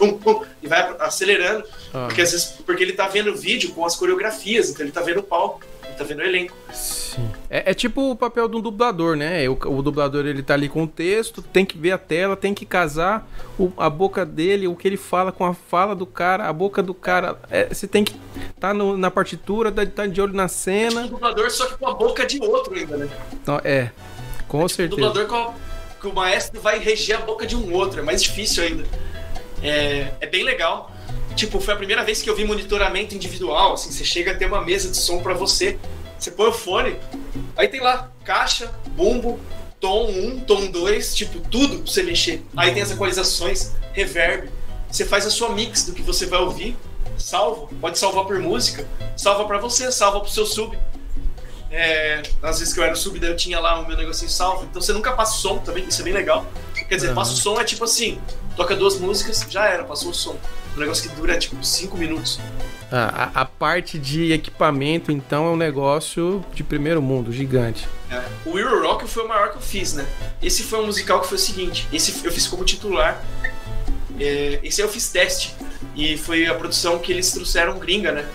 um, um, e vai acelerando. Ah. Porque às vezes porque ele tá vendo o vídeo com as coreografias, então ele tá vendo o palco, ele tá vendo o elenco. Sim. É, é tipo o papel de um dublador, né? O, o dublador ele tá ali com o texto, tem que ver a tela, tem que casar o- a boca dele, o que ele fala com a fala do cara, a boca do cara. É, você tem que tá no- na partitura, tá, tá de olho na Um cena. dublador só que com a boca de outro ainda, né? Então, é, com O certeza. dublador com a- que o maestro vai reger a boca de um outro, é mais difícil ainda. É, é bem legal. Tipo, foi a primeira vez que eu vi monitoramento individual, assim, você chega a ter uma mesa de som pra você, você põe o fone, aí tem lá caixa, bumbo, tom 1, tom 2, tipo, tudo pra você mexer. Aí tem as equalizações, reverb, você faz a sua mix do que você vai ouvir, salva, pode salvar por música, salva pra você, salva pro seu sub. É, às vezes que eu era sub, daí eu tinha lá o meu negocinho salvo. Então você nunca passa o som também, isso é bem legal. Quer dizer, Aham. passa o som é tipo assim, toca duas músicas, já era, passou o som. Um negócio que dura tipo cinco minutos. Ah, a, a parte de equipamento, então, é um negócio de primeiro mundo, gigante. É. O Euro Rock foi o maior que eu fiz, né? Esse foi um musical que foi o seguinte: esse eu fiz como titular. É, esse aí eu fiz teste. E foi a produção que eles trouxeram gringa, né?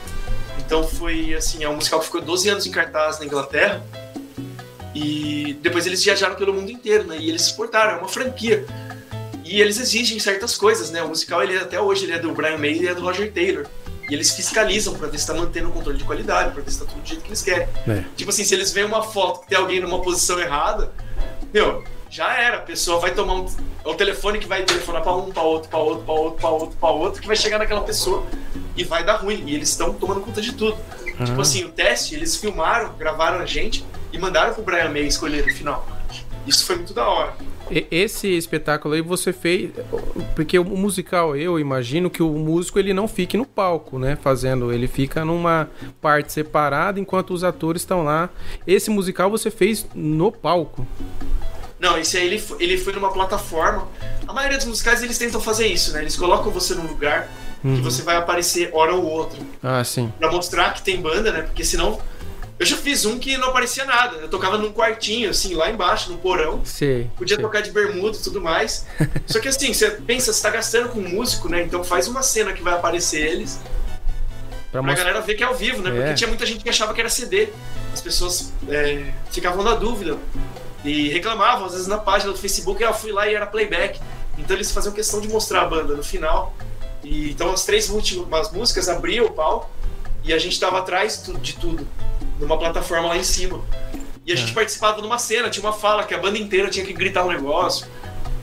Então foi assim: é um musical que ficou 12 anos em cartaz na Inglaterra. E depois eles viajaram pelo mundo inteiro, né? E eles exportaram, é uma franquia. E eles exigem certas coisas, né? O musical, ele, até hoje, ele é do Brian May e é do Roger Taylor. E eles fiscalizam pra ver se tá mantendo o controle de qualidade, pra ver se tá tudo do jeito que eles querem. É. Tipo assim, se eles veem uma foto que tem alguém numa posição errada, meu, já era. A pessoa vai tomar um. É o telefone que vai telefonar pra um, pra outro, pra outro, pra outro, pra outro, pra outro, que vai chegar naquela pessoa e vai dar ruim. E eles estão tomando conta de tudo. Tipo assim, o teste, eles filmaram, gravaram a gente e mandaram pro Brian May escolher o final. Isso foi muito da hora. Esse espetáculo aí você fez. Porque o musical, eu imagino que o músico ele não fique no palco, né? Fazendo. Ele fica numa parte separada enquanto os atores estão lá. Esse musical você fez no palco. Não, esse aí ele, fo- ele foi numa plataforma. A maioria dos musicais eles tentam fazer isso, né? Eles colocam você num lugar que você vai aparecer hora ou outra. Ah, sim. Pra mostrar que tem banda, né? Porque senão. Eu já fiz um que não aparecia nada. Eu tocava num quartinho, assim, lá embaixo, no porão. Sei. Podia sei. tocar de bermuda e tudo mais. [laughs] Só que assim, você pensa, você tá gastando com um músico, né? Então faz uma cena que vai aparecer eles Pra pra mostrar. galera ver que é ao vivo, né? É. Porque tinha muita gente que achava que era CD. As pessoas é, ficavam na dúvida e reclamavam, às vezes na página do Facebook, ah, eu fui lá e era playback. Então eles faziam questão de mostrar a banda no final. E, então as três últimas músicas abriam o palco e a gente tava atrás de tudo, numa plataforma lá em cima. E a gente É. participava de uma cena, tinha uma fala que a banda inteira tinha que gritar um negócio.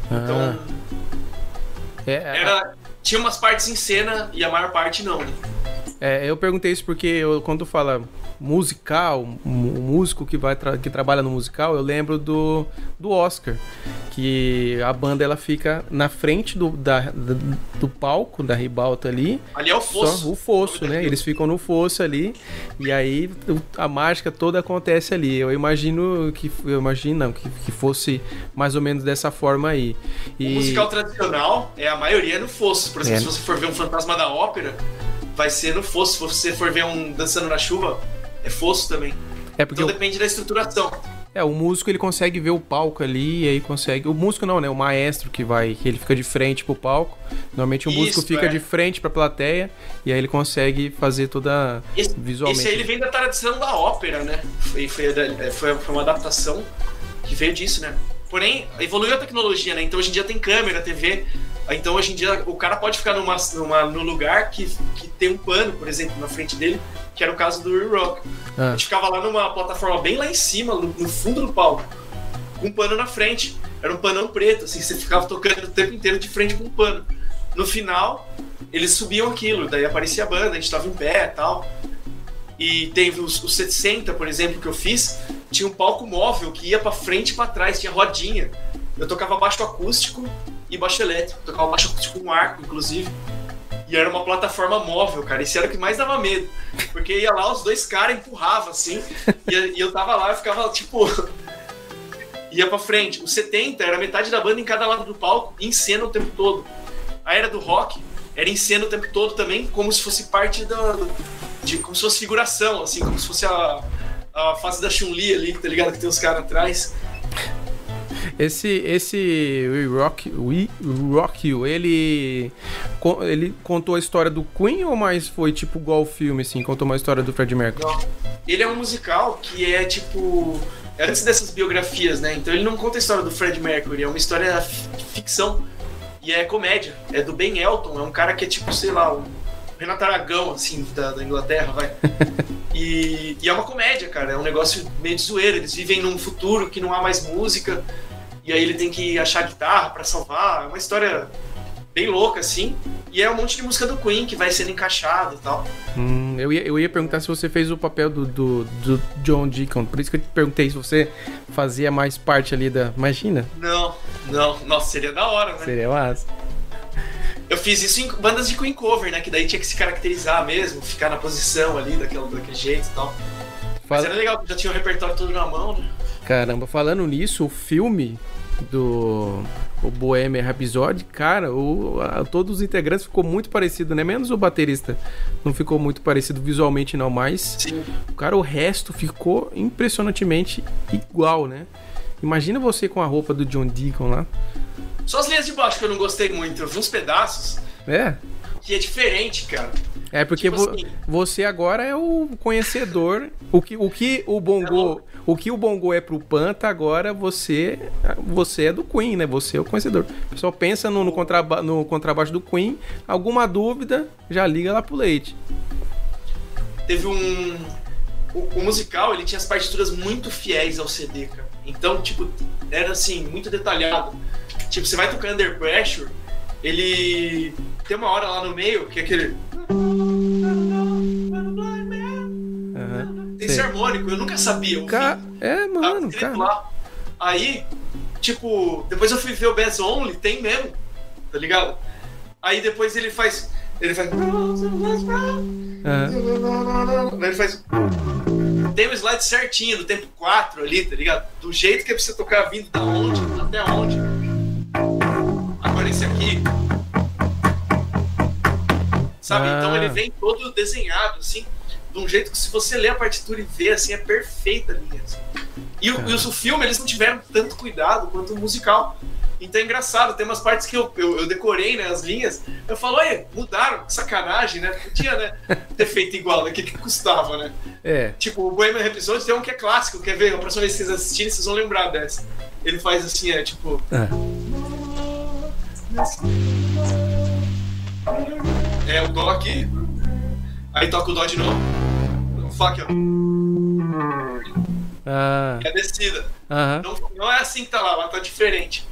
Então, Ah, é, era, tinha umas partes em cena e a maior parte não, né? É, eu perguntei isso porque eu, quando fala musical, o músico que vai tra- que trabalha no musical, eu lembro do, do Oscar, que a banda ela fica na frente do, da, da- do palco da ribalta ali, Ali é o fosso. o fosso, né? Eles ficam no fosso ali e aí o- a mágica toda acontece ali. Eu imagino que eu imagino não, que, que fosse mais ou menos dessa forma aí. O E musical tradicional é a maioria no fosso. Por exemplo, É. se você for ver um fantasma da ópera, vai ser no fosso. Se você for ver um dançando na chuva, é fosso também. é porque Então o- depende da estruturação. É, o músico ele consegue ver o palco ali e aí consegue. O músico não, né? O maestro que vai, que ele fica de frente pro palco. Normalmente o Isso, músico fica é. de frente pra plateia e aí ele consegue fazer toda Esse, visualmente. esse aí ele vem da tradição da ópera, né? Foi, foi, da- foi, foi uma adaptação que veio disso, né? Porém, evoluiu a tecnologia, né? Então hoje em dia tem câmera, TV. Então hoje em dia o cara pode ficar numa, numa, num lugar que, que tem um pano, por exemplo, na frente dele, que era o caso do Rock. Ah. A gente ficava lá numa plataforma bem lá em cima, no, no fundo do palco, com um pano na frente. Era um panão preto, assim, você ficava tocando o tempo inteiro de frente com um pano. No final, eles subiam aquilo, daí aparecia a banda, a gente tava em pé e tal. E teve os, os 60, por exemplo, que eu fiz, tinha um palco móvel que ia pra frente e pra trás, tinha rodinha. Eu tocava baixo acústico e baixo elétrico. Eu tocava baixo acústico com arco, inclusive. E era uma plataforma móvel, cara. Esse era o que mais dava medo. Porque ia lá, os dois caras empurravam, assim. E, eu tava lá, eu ficava, tipo... [laughs] ia pra frente. O 70 era metade da banda em cada lado do palco, em cena o tempo todo. A era do rock era em cena o tempo todo também, como se fosse parte da... De, como se fosse figuração, assim, como se fosse a, a fase da Chun-Li ali, tá ligado? Que tem os caras atrás. Esse, esse We Rock, We Rock You, ele, ele contou a história do Queen ou mais foi tipo igual o filme, assim? Contou uma história do Fred Mercury? Não. Ele é um musical que é tipo. é Antes dessas biografias, né? Então ele não conta a história do Fred Mercury, é uma história ficção. E é comédia. É do Ben Elton, é um cara que é tipo, sei lá, um Renato Aragão, assim, da, da Inglaterra, vai. [laughs] E, e é uma comédia, cara. É um negócio meio de zoeira. Eles vivem num futuro que não há mais música. E aí ele tem que achar guitarra pra salvar. É uma história bem louca, assim. E é um monte de música do Queen que vai sendo encaixado e tal. Hum, eu, ia, eu ia perguntar se você fez o papel do, do, do John Deacon. Por isso que eu te perguntei se você fazia mais parte ali da. Imagina, Não, não. Nossa, seria da hora, né? seria massa. Eu fiz isso em bandas de Queen Cover, né? Que daí tinha que se caracterizar mesmo, ficar na posição ali, daquele, daquele jeito e tal. Mas Fala- era legal, já tinha o repertório todo na mão, né? Caramba, falando nisso, o filme do o Bohemian Rhapsody, cara, o, a- todos os integrantes ficou muito parecido, né? Menos o baterista. Não ficou muito parecido visualmente, não, mas Sim. Cara, o resto ficou impressionantemente igual, né? Imagina você com a roupa do John Deacon lá. Só as linhas de baixo que eu não gostei muito. Eu vi uns pedaços É. que é diferente, cara. É porque Tipo vo- assim- você agora é o conhecedor. O que o, que o Bongo. O que o Bongo é pro Panta, agora você você é do Queen, né? Você é o conhecedor. Pessoal pensa no, no, contraba no contrabaixo do Queen, alguma dúvida, já liga lá pro leite. Teve um. O, o musical, ele tinha as partituras muito fiéis ao CD, cara. Então, tipo, era assim, muito detalhado. Tipo, você vai tocar Under Pressure, ele. Tem uma hora lá no meio que é aquele. Esse harmônico, eu nunca sabia. Ca-. É, mano, cara. lá. Aí, tipo, depois eu fui ver o Bass Only, tem mesmo, tá ligado? Aí depois ele faz. Ele faz. Aí ele faz. Tem o slide certinho, do tempo 4 ali, tá ligado? Do jeito que é pra você tocar vindo da onde até onde. Agora esse aqui. Sabe? Ah. Então ele vem todo desenhado, assim, de um jeito que se você ler a partitura e ver, assim, é perfeita a linha. assim. E, o, e o filme, eles não tiveram tanto cuidado quanto o musical. Então é engraçado, tem umas partes que eu, eu, eu decorei, né, as linhas. Eu falo, olha, mudaram, que sacanagem, né? Podia, né, [laughs] ter feito igual, né? Que, que custava, né? É. Tipo, o Bohemian Rhapsody tem um que é clássico, quer ver? A próxima vez que vocês assistirem, vocês vão lembrar dessa. Ele faz assim, é tipo. Ah. É o Dó aqui. Aí toca o Dó de novo. Fá aqui, ó. Ah, É descida. aham. Não, não é assim que tá lá, lá tá diferente.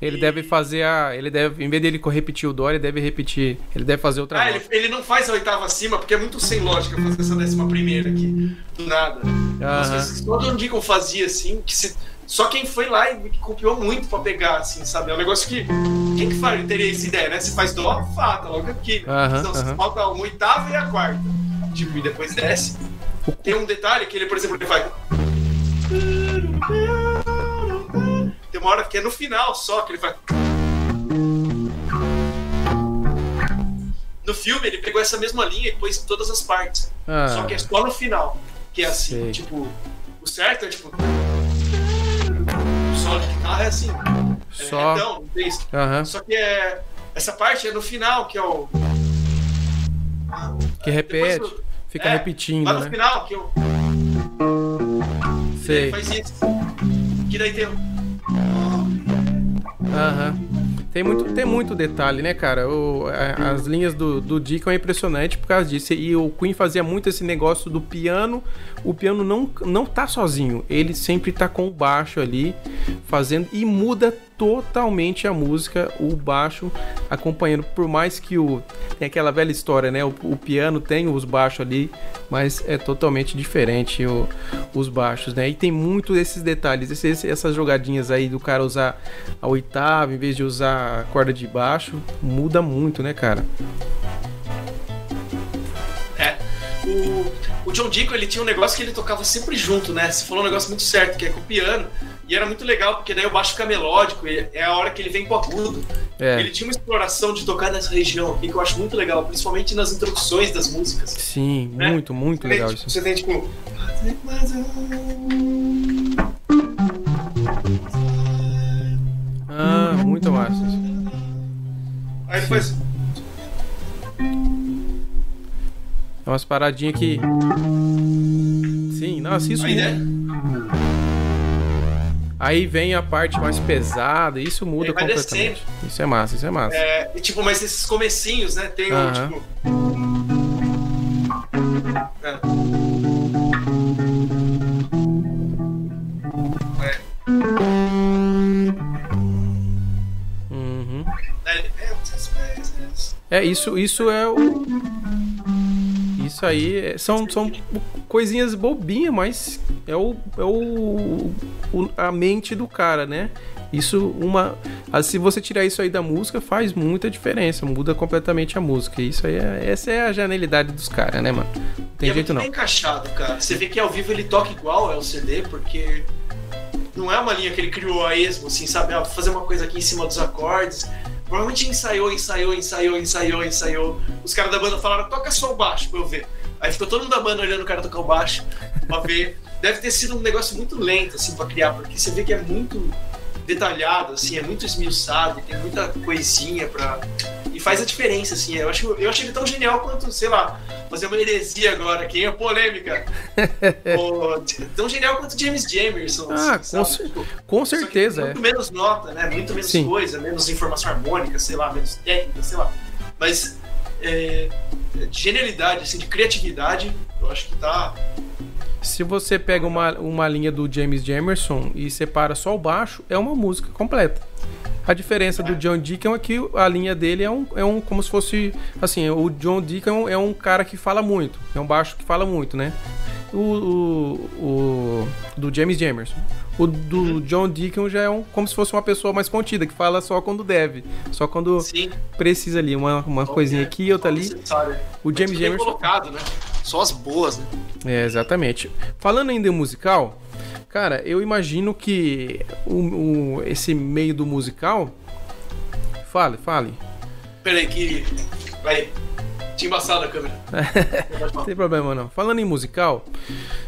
Ele deve fazer a. Ele deve. Em vez dele repetir o Dó, ele deve repetir. Ele deve fazer outra Ah, ele, ele não faz a oitava acima, porque é muito sem lógica fazer essa décima primeira aqui. Do nada. As Aham. coisas que todo Deacon fazia assim, que se- só quem foi lá e copiou muito pra pegar, assim, sabe? É um negócio que. Quem que faz, teria essa ideia, né? Você faz dó, fá, tá logo aqui. então você aham. falta uma oitava e a quarta. Tipo, e depois desce. Tem um detalhe que ele, por exemplo, ele vai. Tem uma hora que é no final só que ele vai. No filme, ele pegou essa mesma linha e pôs em todas as partes. Ah, Só que é só no final. Que é assim, Sei. tipo, o certo é tipo. Solo de guitarra é assim. É Só. tem isso. Aham. Só que é. Essa parte é no final, que é o. Que repete. Depois Fica é, repetindo, Lá no né? final, que eu. Sei. Faz isso. Que daí tem. Aham. Tem muito, tem muito detalhe, né, cara? O, a- as linhas do, do Deacon é impressionante por causa disso. E o Queen fazia muito esse negócio do piano. O piano não, não tá sozinho. Ele sempre tá com o baixo ali, fazendo. E muda totalmente a música, o baixo acompanhando. Por mais que o. Tem aquela velha história, né? O, o piano tem os baixos ali, mas é totalmente diferente o- os baixos, né? E tem muito desses detalhes, esses- essas jogadinhas aí do cara usar a oitava em vez de usar a corda de baixo, muda muito, né, cara? É. O, o John Deacon, ele tinha um negócio que ele tocava sempre junto, né? Você falou um negócio muito certo, que é com o piano. E era muito legal, porque daí o baixo fica melódico, e é a hora que ele vem pro agudo. É. Ele tinha uma exploração de tocar nessa região aqui que eu acho muito legal, principalmente nas introduções das músicas. Sim, né? muito, muito Você legal tem, isso. tipo, Você tem tipo. Ah, muito massa. isso. Aí depois. É umas paradinhas que. Sim, nossa, isso Aí, né? Aí vem a parte mais pesada, isso muda Aí vai completamente. Isso é massa, isso é massa. É, e, tipo, mas esses comecinhos, né? Tem um, tipo. É. Uhum. É, É, isso, isso é o. Isso aí é- são, são coisinhas bobinhas, mas é o, é o, o- a mente do cara, né? Isso, uma. ah, Se você tirar isso aí da música, faz muita diferença, muda completamente a música. Isso aí é, essa é a genialidade dos caras, né, mano? Não tem e é jeito muito não. bem encaixado, cara. Você vê que ao vivo ele toca igual ao CD, porque não é uma linha que ele criou a esmo, assim, sabe? Ah, fazer uma coisa aqui em cima dos acordes. Provavelmente ensaiou, ensaiou, ensaiou, ensaiou, ensaiou. Os caras da banda falaram, toca só o baixo pra eu ver. Aí ficou todo mundo da banda olhando o cara tocar o baixo pra ver. Deve ter sido um negócio muito lento, assim, pra criar, porque você vê que é muito detalhado, assim, é muito esmiuçado, tem muita coisinha pra. E faz a diferença, assim. Eu acho, eu acho ele tão genial quanto, sei lá, fazer uma heresia agora, quem é polêmica. [laughs] Tão genial quanto James Jamerson. Ah, assim, com, cer- Tipo, com que certeza, é. Muito menos nota, né? Muito menos Sim. coisa, menos informação harmônica, sei lá, menos técnica, sei lá. Mas é, de genialidade, assim, de criatividade, eu acho que tá. Se você pega uma, uma linha do James Jamerson e separa só o baixo, é uma música completa. A diferença do John Deacon é que a linha dele é um, é um como se fosse assim, o John Deacon é um cara que fala muito, é um baixo que fala muito, né? O, o, o do James Jamerson. O do John Deacon já é um, como se fosse uma pessoa mais contida, que fala só quando deve, só quando Sim, precisa ali, uma, uma coisinha aqui, outra ali. O James Jamerson colocado, né? Só as boas, né? É, exatamente. Falando ainda em musical, cara, eu imagino que o, o- esse meio do musical. Fale, fale. Peraí, que. Vai. Tinha embaçado a câmera. Não [laughs] tem problema não. Falando em musical,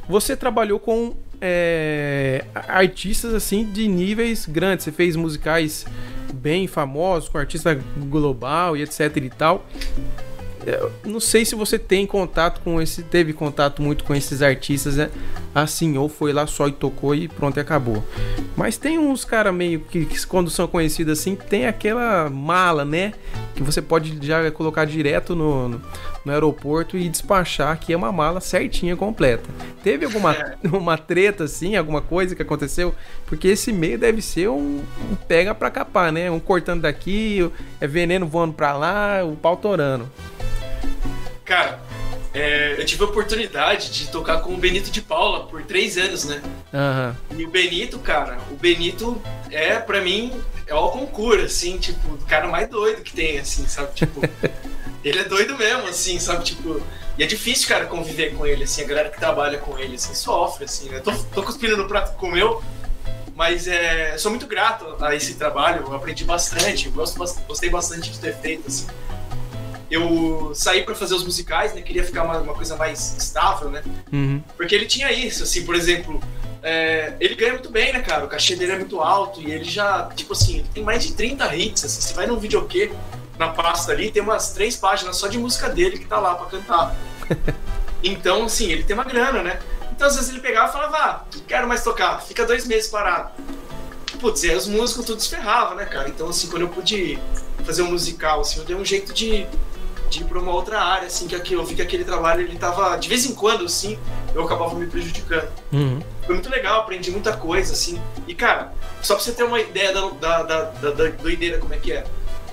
você trabalhou com é, artistas assim de níveis grandes. Você fez musicais bem famosos, com artista global e etc e tal. Não sei se você tem contato com esse, teve contato muito com esses artistas, né? Assim, ou foi lá só e tocou e pronto e acabou. Mas tem uns cara meio que, que quando são conhecidos assim, tem aquela mala, né? Que você pode já colocar direto no, no, no aeroporto e despachar, que é uma mala certinha, completa. Teve alguma [laughs] uma treta assim, alguma coisa que aconteceu? Porque esse meio deve ser um, um pega pra capar, né? Um cortando daqui, é veneno voando pra lá, o pau torando. Cara, é, eu tive a oportunidade de tocar com o Benito de Paula por três anos, né? Aham. E o Benito, cara, o Benito é, pra mim, é o concurso, assim, tipo, o cara mais doido que tem, assim, sabe? Tipo, [laughs] ele é doido mesmo, assim, sabe? Tipo, e é difícil, cara, conviver com ele, assim, a galera que trabalha com ele, assim, sofre, assim, né? Tô, tô cuspindo no prato que comeu, mas é, sou muito grato a esse trabalho, eu aprendi bastante, eu gosto, gostei bastante de ter feito, assim. Eu saí pra fazer os musicais, né? Queria ficar uma, uma coisa mais estável, né? Uhum. Porque ele tinha isso, assim, por exemplo, é, ele ganha muito bem, né, cara? O cachê dele é muito alto e ele já, tipo assim, ele tem mais de 30 hits, assim, você vai num videokê na pasta ali, tem umas três páginas só de música dele que tá lá pra cantar. [laughs] Então, assim, ele tem uma grana, né? Então, às vezes ele pegava e falava, ah, não quero mais tocar, fica dois meses parado. putz, e aí os músicos tudo se ferrava, né, cara? Então, assim, quando eu pude fazer um musical, assim, eu dei um jeito de, de ir pra uma outra área, assim, que aqui, eu vi que aquele trabalho, ele tava, de vez em quando, assim, eu acabava me prejudicando. Uhum. Foi muito legal, aprendi muita coisa, assim. E, cara, só pra você ter uma ideia da, da, da, da doideira como é que é.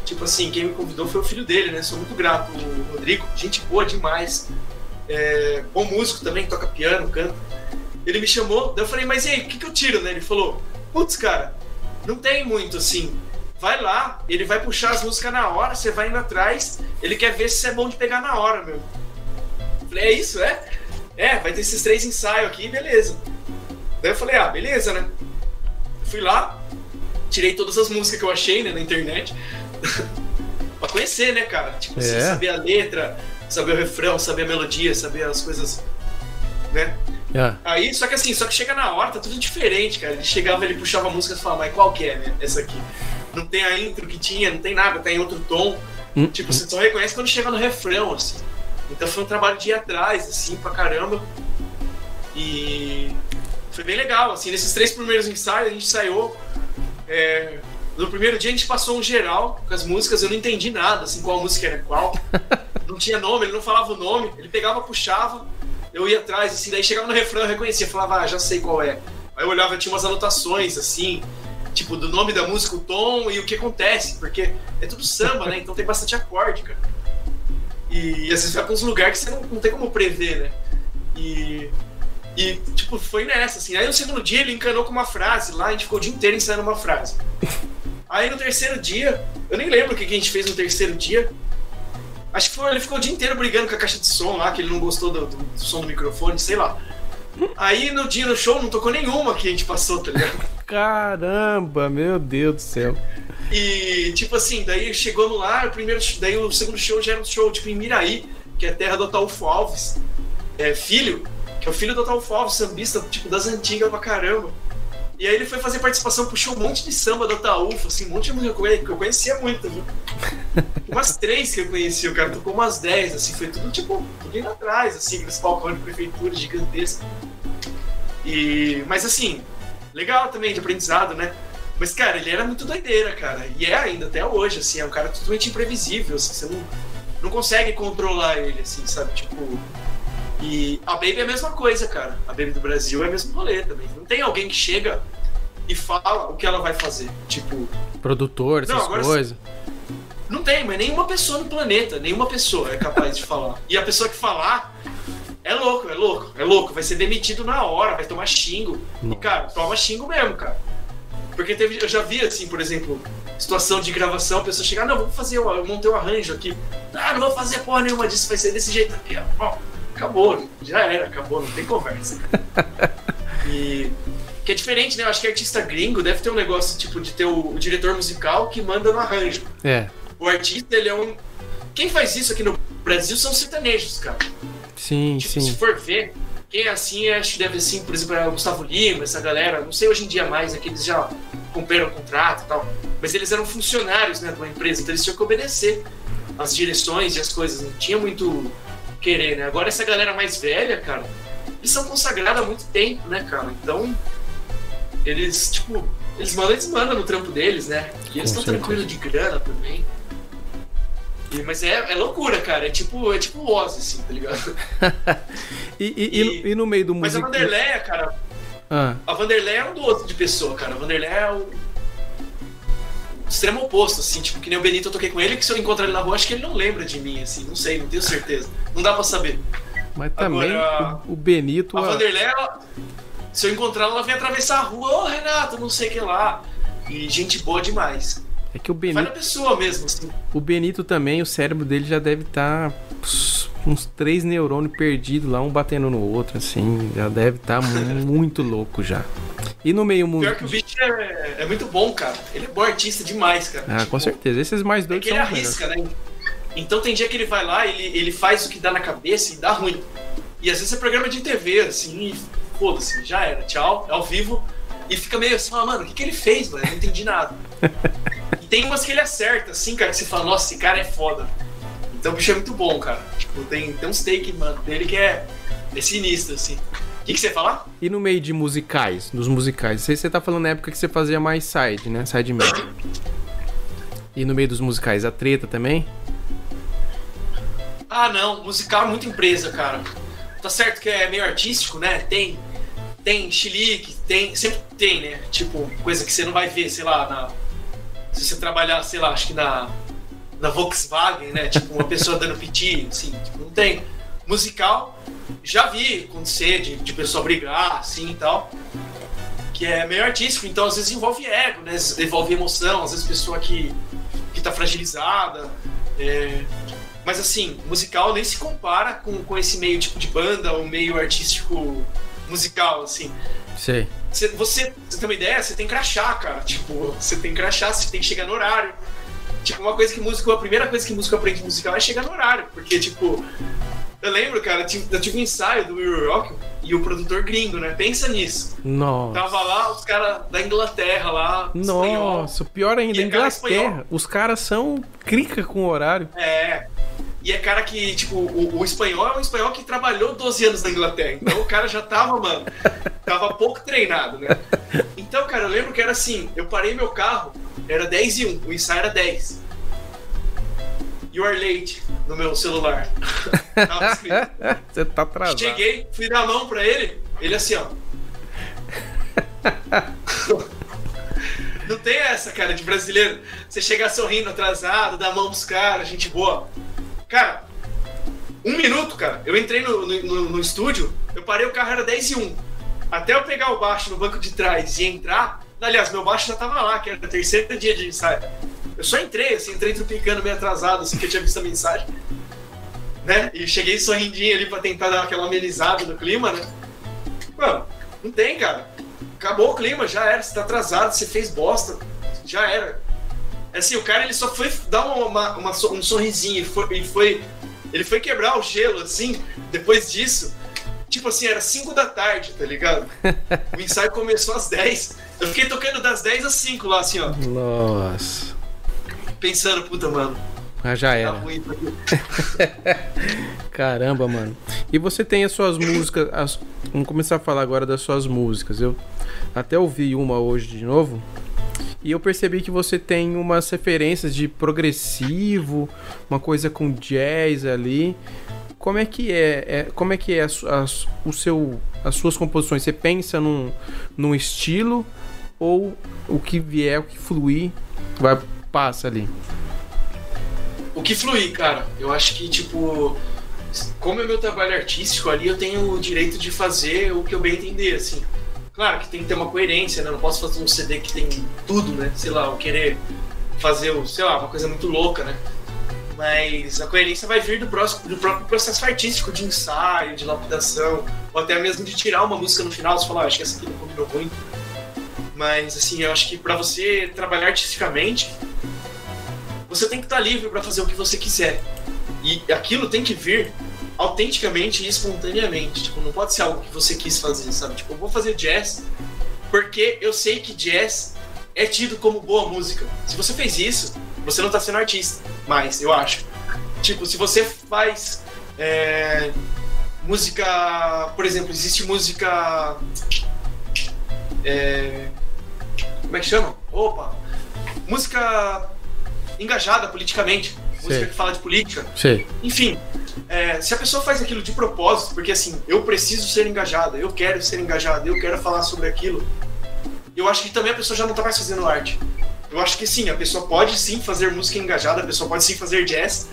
Tipo assim, quem me convidou foi o filho dele, né? Sou muito grato, o Rodrigo, gente boa demais. É, bom músico também, toca piano, canta. Ele me chamou, daí eu falei, mas e aí, o que, que eu tiro, né? Ele falou, putz, cara, não tem muito assim. Vai lá, ele vai puxar as músicas na hora, você vai indo atrás, ele quer ver se é bom de pegar na hora, meu. Eu falei, é isso, é? É, vai ter esses três ensaios aqui, beleza. Daí eu falei, ah, beleza, né? Fui lá, tirei todas as músicas que eu achei né, na internet. Pra conhecer, né, cara? Tipo assim, É. saber a letra, saber o refrão, saber a melodia, saber as coisas, né? É. Aí, só que assim, só que chega na hora, tá tudo diferente, cara. Ele chegava, ele puxava a música e falava, mas qual que é, né? Essa aqui. Não tem a intro que tinha, não tem nada, tá em outro tom. Hum, Tipo, você só reconhece quando chega no refrão, assim. Então foi um trabalho de ir atrás, assim, pra caramba. E foi bem legal, assim, nesses três primeiros ensaios a gente ensaiou. é, No primeiro dia a gente passou um geral com as músicas, eu não entendi nada, assim, qual música era qual. Não tinha nome, ele não falava o nome, ele pegava, puxava, eu ia atrás, assim, daí chegava no refrão, eu reconhecia, falava, ah, já sei qual é. Aí eu olhava, tinha umas anotações, assim, tipo, do nome da música, o tom e o que acontece, porque é tudo samba, né? Então tem bastante acorde, cara. E, às vezes vai pra uns lugares que você não, não tem como prever, né? E, e, tipo, foi nessa, assim. Aí no segundo dia ele encanou com uma frase lá, a gente ficou o dia inteiro ensaiando uma frase. Aí no terceiro dia, eu nem lembro o que a gente fez no terceiro dia. Acho que foi, ele ficou o dia inteiro brigando com a caixa de som lá, que ele não gostou do, do- do som do microfone, sei lá. Aí no dia no show não tocou nenhuma que a gente passou, tá ligado? [laughs] Caramba, meu Deus do céu. E, tipo assim, daí chegou no lar, o primeiro, daí o segundo show já era um show, tipo, em Miraí, que é a terra do Ataúfo Alves, é, filho, que é o filho do Ataúfo Alves, sambista, tipo, das antigas pra caramba. E aí ele foi fazer participação, puxou um monte de samba do Ataúfo, assim, um monte de música que eu conhecia muito, viu? [laughs] Umas três que eu conhecia, o cara tocou umas dez, assim, foi tudo, tipo, tudo indo atrás, assim, aqueles palcões de prefeitura gigantescos. E, mas assim, legal também de aprendizado, né? Mas, cara, ele era muito doideira, cara. E é ainda, até hoje, assim, é um cara totalmente imprevisível, assim, você não, não consegue controlar ele, assim, sabe? Tipo. E a Baby é a mesma coisa, cara. A Baby do Brasil é o mesmo rolê também. Não tem alguém que chega e fala o que ela vai fazer. Tipo, Produtor, essas Não, agora coisas. não tem, mas nenhuma pessoa no planeta, nenhuma pessoa é capaz de falar. E a pessoa que falar é louco, é louco, é louco. Vai ser demitido na hora, vai tomar xingo. E, cara, toma xingo mesmo, cara. Porque teve, eu já vi, assim, por exemplo, situação de gravação, a pessoa chegar, não, vamos fazer, eu montei um arranjo aqui. Ah, não vou fazer porra nenhuma disso, vai ser desse jeito aqui, ó. Acabou, já era, acabou, não tem conversa. [laughs] E. Que é diferente, né? Eu acho que artista gringo deve ter um negócio, tipo, de ter o, o diretor musical que manda no arranjo. É, O artista, ele é um. Quem faz isso aqui no Brasil são sertanejos, cara. sim, Tipo, se sim. for ver, quem é assim, acho que deve assim, por exemplo, é o Gustavo Lima, essa galera, não sei hoje em dia mais, é que eles já cumpriram o contrato e tal. Mas eles eram funcionários né, de uma empresa, então eles tinham que obedecer as direções e as coisas, não tinha muito querer, né? Agora essa galera mais velha, cara, eles são consagrados há muito tempo, né, cara? Então, eles, tipo, eles mandam, eles mandam no trampo deles, né? E eles estão tranquilos de grana também. E- mas é, é loucura, cara. É tipo, é tipo o Ozzy, assim, tá ligado? [laughs] E, e, e no- meio do Mas a. Vanderleia, cara, Ah, a Vanderleia é um doce de pessoa, cara. A Vanderleia é o extremo oposto, assim, tipo, que nem o Benito eu toquei com ele, que se eu encontrar ele na rua, acho que ele não lembra de mim, assim, não sei, não tenho certeza. Não dá pra saber. mas também Agora, o, o Benito. A ah, Vanderleia, ela- se eu encontrar ela, ela vem atravessar a rua, ô Renato, não sei o que lá. E gente boa demais. É que o Vai na Benito, pessoa mesmo, assim. o Benito também, o cérebro dele já deve estar uns três neurônios perdidos lá, um batendo no outro, assim. Já deve estar [laughs] muito louco já. E no meio Pior musical. que o bicho é, é muito bom, cara. Ele é bom artista demais, cara. Ah, com Tipo, certeza. Esses mais É doidos que ele melhores. arrisca, né? Então tem dia que ele vai lá, ele, ele faz o que dá na cabeça e dá ruim. E às vezes é programa de TV, assim, e foda-se, já era, tchau, é ao vivo. E fica meio assim, ah, mano, o que, que ele fez, mano? Eu não entendi nada. E [laughs] tem umas que ele acerta, assim, cara, que você fala, nossa, esse cara é foda. Então o bicho é muito bom, cara. Tipo, tem, tem uns take, mano, dele que é, é sinistro, assim. que, que você ia falar? E no meio de musicais, dos musicais? Você, você tá falando na época que você fazia mais side, né? Side media. E no meio dos musicais, a treta também? Ah, não, musical é muita empresa, cara. Tá certo que é meio artístico, né? Tem tem chilique, tem, sempre tem, né? Tipo, coisa que você não vai ver, sei lá, na se você trabalhar, sei lá, acho que na na Volkswagen, né? Tipo, uma pessoa dando piti, assim, tipo, não tem. Musical, já vi acontecer de, de pessoa brigar, assim e tal. Que é meio artístico, então às vezes envolve ego, né? Envolve emoção, às vezes pessoa que, que tá fragilizada. É... Mas assim, musical nem se compara com, com esse meio tipo de banda ou meio artístico musical, assim. Sei. Você, você, você tem uma ideia? Você tem crachá, cara. Tipo, você tem crachá, você tem que chegar no horário. Tipo, uma coisa que músico, a primeira coisa que músico aprende musical é chegar no horário. Porque, tipo, eu lembro, cara, eu tive um ensaio do Will Rock e o produtor gringo, né? Pensa nisso. Nossa. Tava lá os caras da Inglaterra lá. Nossa, espanhol. pior ainda, Inglaterra. Os caras são crica com o horário. É. E é cara que, tipo, o, o, espanhol é um espanhol que trabalhou 12 anos na Inglaterra. Então o cara já tava, mano, tava pouco treinado, né? Então, cara, eu lembro que era assim: eu parei meu carro, era 10 e 1, o ensaio era 10. You are late no meu celular. [laughs] Você tá atrasado. Cheguei, fui dar a mão pra ele, ele assim, ó. [laughs] Não tem essa, cara, de brasileiro. Você chegar sorrindo atrasado, dar a mão pros caras, gente boa. Cara, um minuto, cara. Eu entrei no, no, no, estúdio, eu parei o carro, era 10 e 1. Até eu pegar o baixo no banco de trás e entrar. Aliás, meu baixo já tava lá, que era o terceiro dia de ensaio. Eu só entrei, assim, entrei tropicando meio atrasado, assim, que eu tinha visto a mensagem. Né? E cheguei sorrindinho ali pra tentar dar aquela amenizada no clima, né? Mano, não tem, cara. Acabou o clima, já era. Você tá atrasado, você fez bosta. Já era. Assim, o cara ele só foi dar uma, uma, um sorrisinho, ele foi, ele foi, ele foi quebrar o gelo, assim, depois disso. Tipo assim, era 5 da tarde, tá ligado? [laughs] O ensaio começou às 10. Eu fiquei tocando das 10 às 5 lá, assim, ó. Nossa. Pensando, puta, mano. Ah, já era. Tá [laughs] Caramba, mano. E você tem as suas músicas. As... Vamos começar a falar agora das suas músicas. Eu até ouvi uma hoje de novo. E eu percebi que você tem umas referências de progressivo, uma coisa com jazz ali. Como é que é, é como é que é as, o seu, as suas composições? Você pensa num, num estilo ou o que vier, o que fluir, vai passa ali? O que fluir, cara. Eu acho que tipo, como é meu trabalho artístico ali, eu tenho o direito de fazer o que eu bem entender, assim. Claro que tem que ter uma coerência, né? Não posso fazer um CD que tem tudo, né? Sei lá, eu querer fazer, sei lá, uma coisa muito louca, né? Mas a coerência vai vir do, próximo, do próprio processo artístico, de ensaio, de lapidação, ou até mesmo de tirar uma música no final e falar, ah, acho que essa aqui não combinou muito. Mas, assim, eu acho que para você trabalhar artisticamente, você tem que estar livre para fazer o que você quiser. E aquilo tem que vir autenticamente e espontaneamente. Tipo, não pode ser algo que você quis fazer, sabe? Tipo, eu vou fazer jazz porque eu sei que jazz é tido como boa música. Se você fez isso, você não tá sendo artista mais, eu acho. Tipo, se você faz é, música, por exemplo, existe música. É, como é que chama? Opa! Música engajada politicamente. Música que fala de política. Sim. Enfim, é, se a pessoa faz aquilo de propósito, porque assim, eu preciso ser engajada, eu quero ser engajada, eu quero falar sobre aquilo, eu acho que também a pessoa já não tá mais fazendo arte. Eu acho que sim, a pessoa pode sim fazer música engajada, a pessoa pode sim fazer jazz,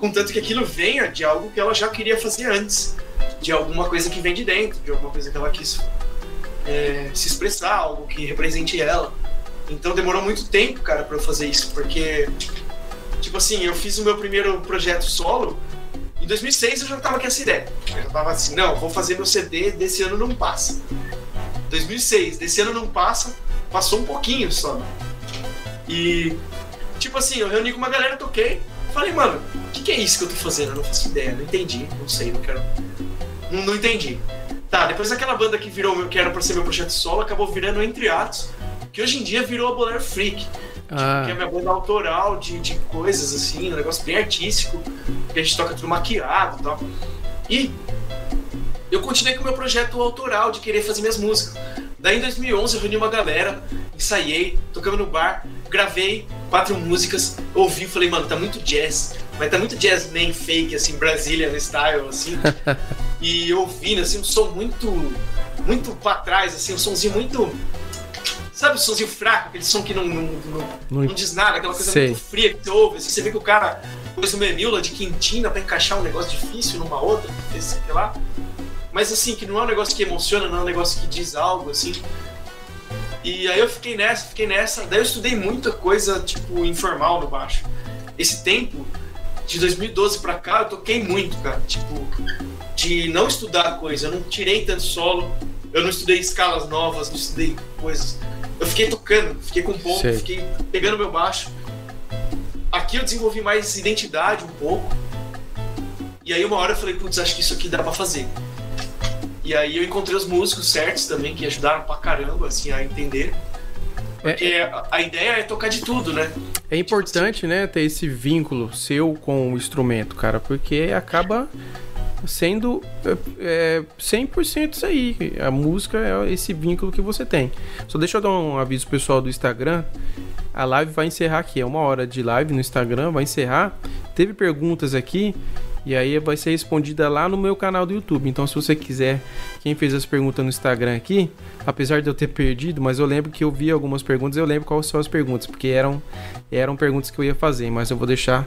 contanto que aquilo venha de algo que ela já queria fazer antes, de alguma coisa que vem de dentro, de alguma coisa que ela quis é, se expressar, algo que represente ela. Então demorou muito tempo, cara, para eu fazer isso, porque, tipo assim, eu fiz o meu primeiro projeto solo 2006 eu já tava com essa ideia. Eu já tava assim, não, vou fazer meu CD, desse ano não passa. 2006, desse ano não passa, passou um pouquinho só. E, tipo assim, eu reuni com uma galera, toquei, falei, mano, o que, que, é isso que eu tô fazendo? Eu não faço ideia, não entendi, não sei, não quero. Não, não entendi. Tá, depois daquela banda que virou, que era pra ser meu projeto solo, acabou virando Entre Atos, que hoje em dia virou a Bolero Freak. Ah. Que é minha banda autoral de, de coisas, assim, um negócio bem artístico, que a gente toca tudo maquiado e tal. E eu continuei com o meu projeto autoral de querer fazer minhas músicas. Daí em 2011 eu reuni uma galera, ensaiei, tocamos no bar, gravei quatro músicas, ouvi e falei, mano, tá muito jazz, mas tá muito jazz man fake, assim, Brazilian style, assim. [laughs] e ouvindo, assim, um som muito, muito pra trás, assim, um somzinho muito. Sabe o somzinho fraco, aquele som que não, não, não, não, não diz nada, aquela coisa Sei. muito fria que você ouve, assim, você vê que o cara pôs uma menila de quintina pra encaixar um negócio difícil numa outra, sei lá. Mas assim, que não é um negócio que emociona, não é um negócio que diz algo, assim. E aí eu fiquei nessa, fiquei nessa. Daí eu estudei muita coisa, tipo, informal no baixo. Esse tempo, de 2012 pra cá, eu toquei muito, cara. Tipo, de não estudar coisa. Eu não tirei tanto solo, eu não estudei escalas novas, não estudei coisas. Eu fiquei tocando, fiquei com ponto, Sei. fiquei pegando meu baixo. Aqui eu desenvolvi mais identidade um pouco. E aí uma hora eu falei, putz, acho que isso aqui dá pra fazer. E aí eu encontrei os músicos certos também, que ajudaram pra caramba, assim, a entender. Porque a, a ideia é tocar de tudo, né? É importante, né, ter esse vínculo seu com o instrumento, cara, porque acaba sendo é, é, 100% isso aí. A música é esse vínculo que você tem. Só deixa eu dar um aviso pessoal do Instagram. A live vai encerrar aqui, é uma hora de live no Instagram, vai encerrar. Teve perguntas aqui e aí vai ser respondida lá no meu canal do YouTube. Então, se você quiser, quem fez as perguntas no Instagram aqui, apesar de eu ter perdido, mas eu lembro que eu vi algumas perguntas, eu lembro quais são as perguntas, porque eram eram perguntas que eu ia fazer, mas eu vou deixar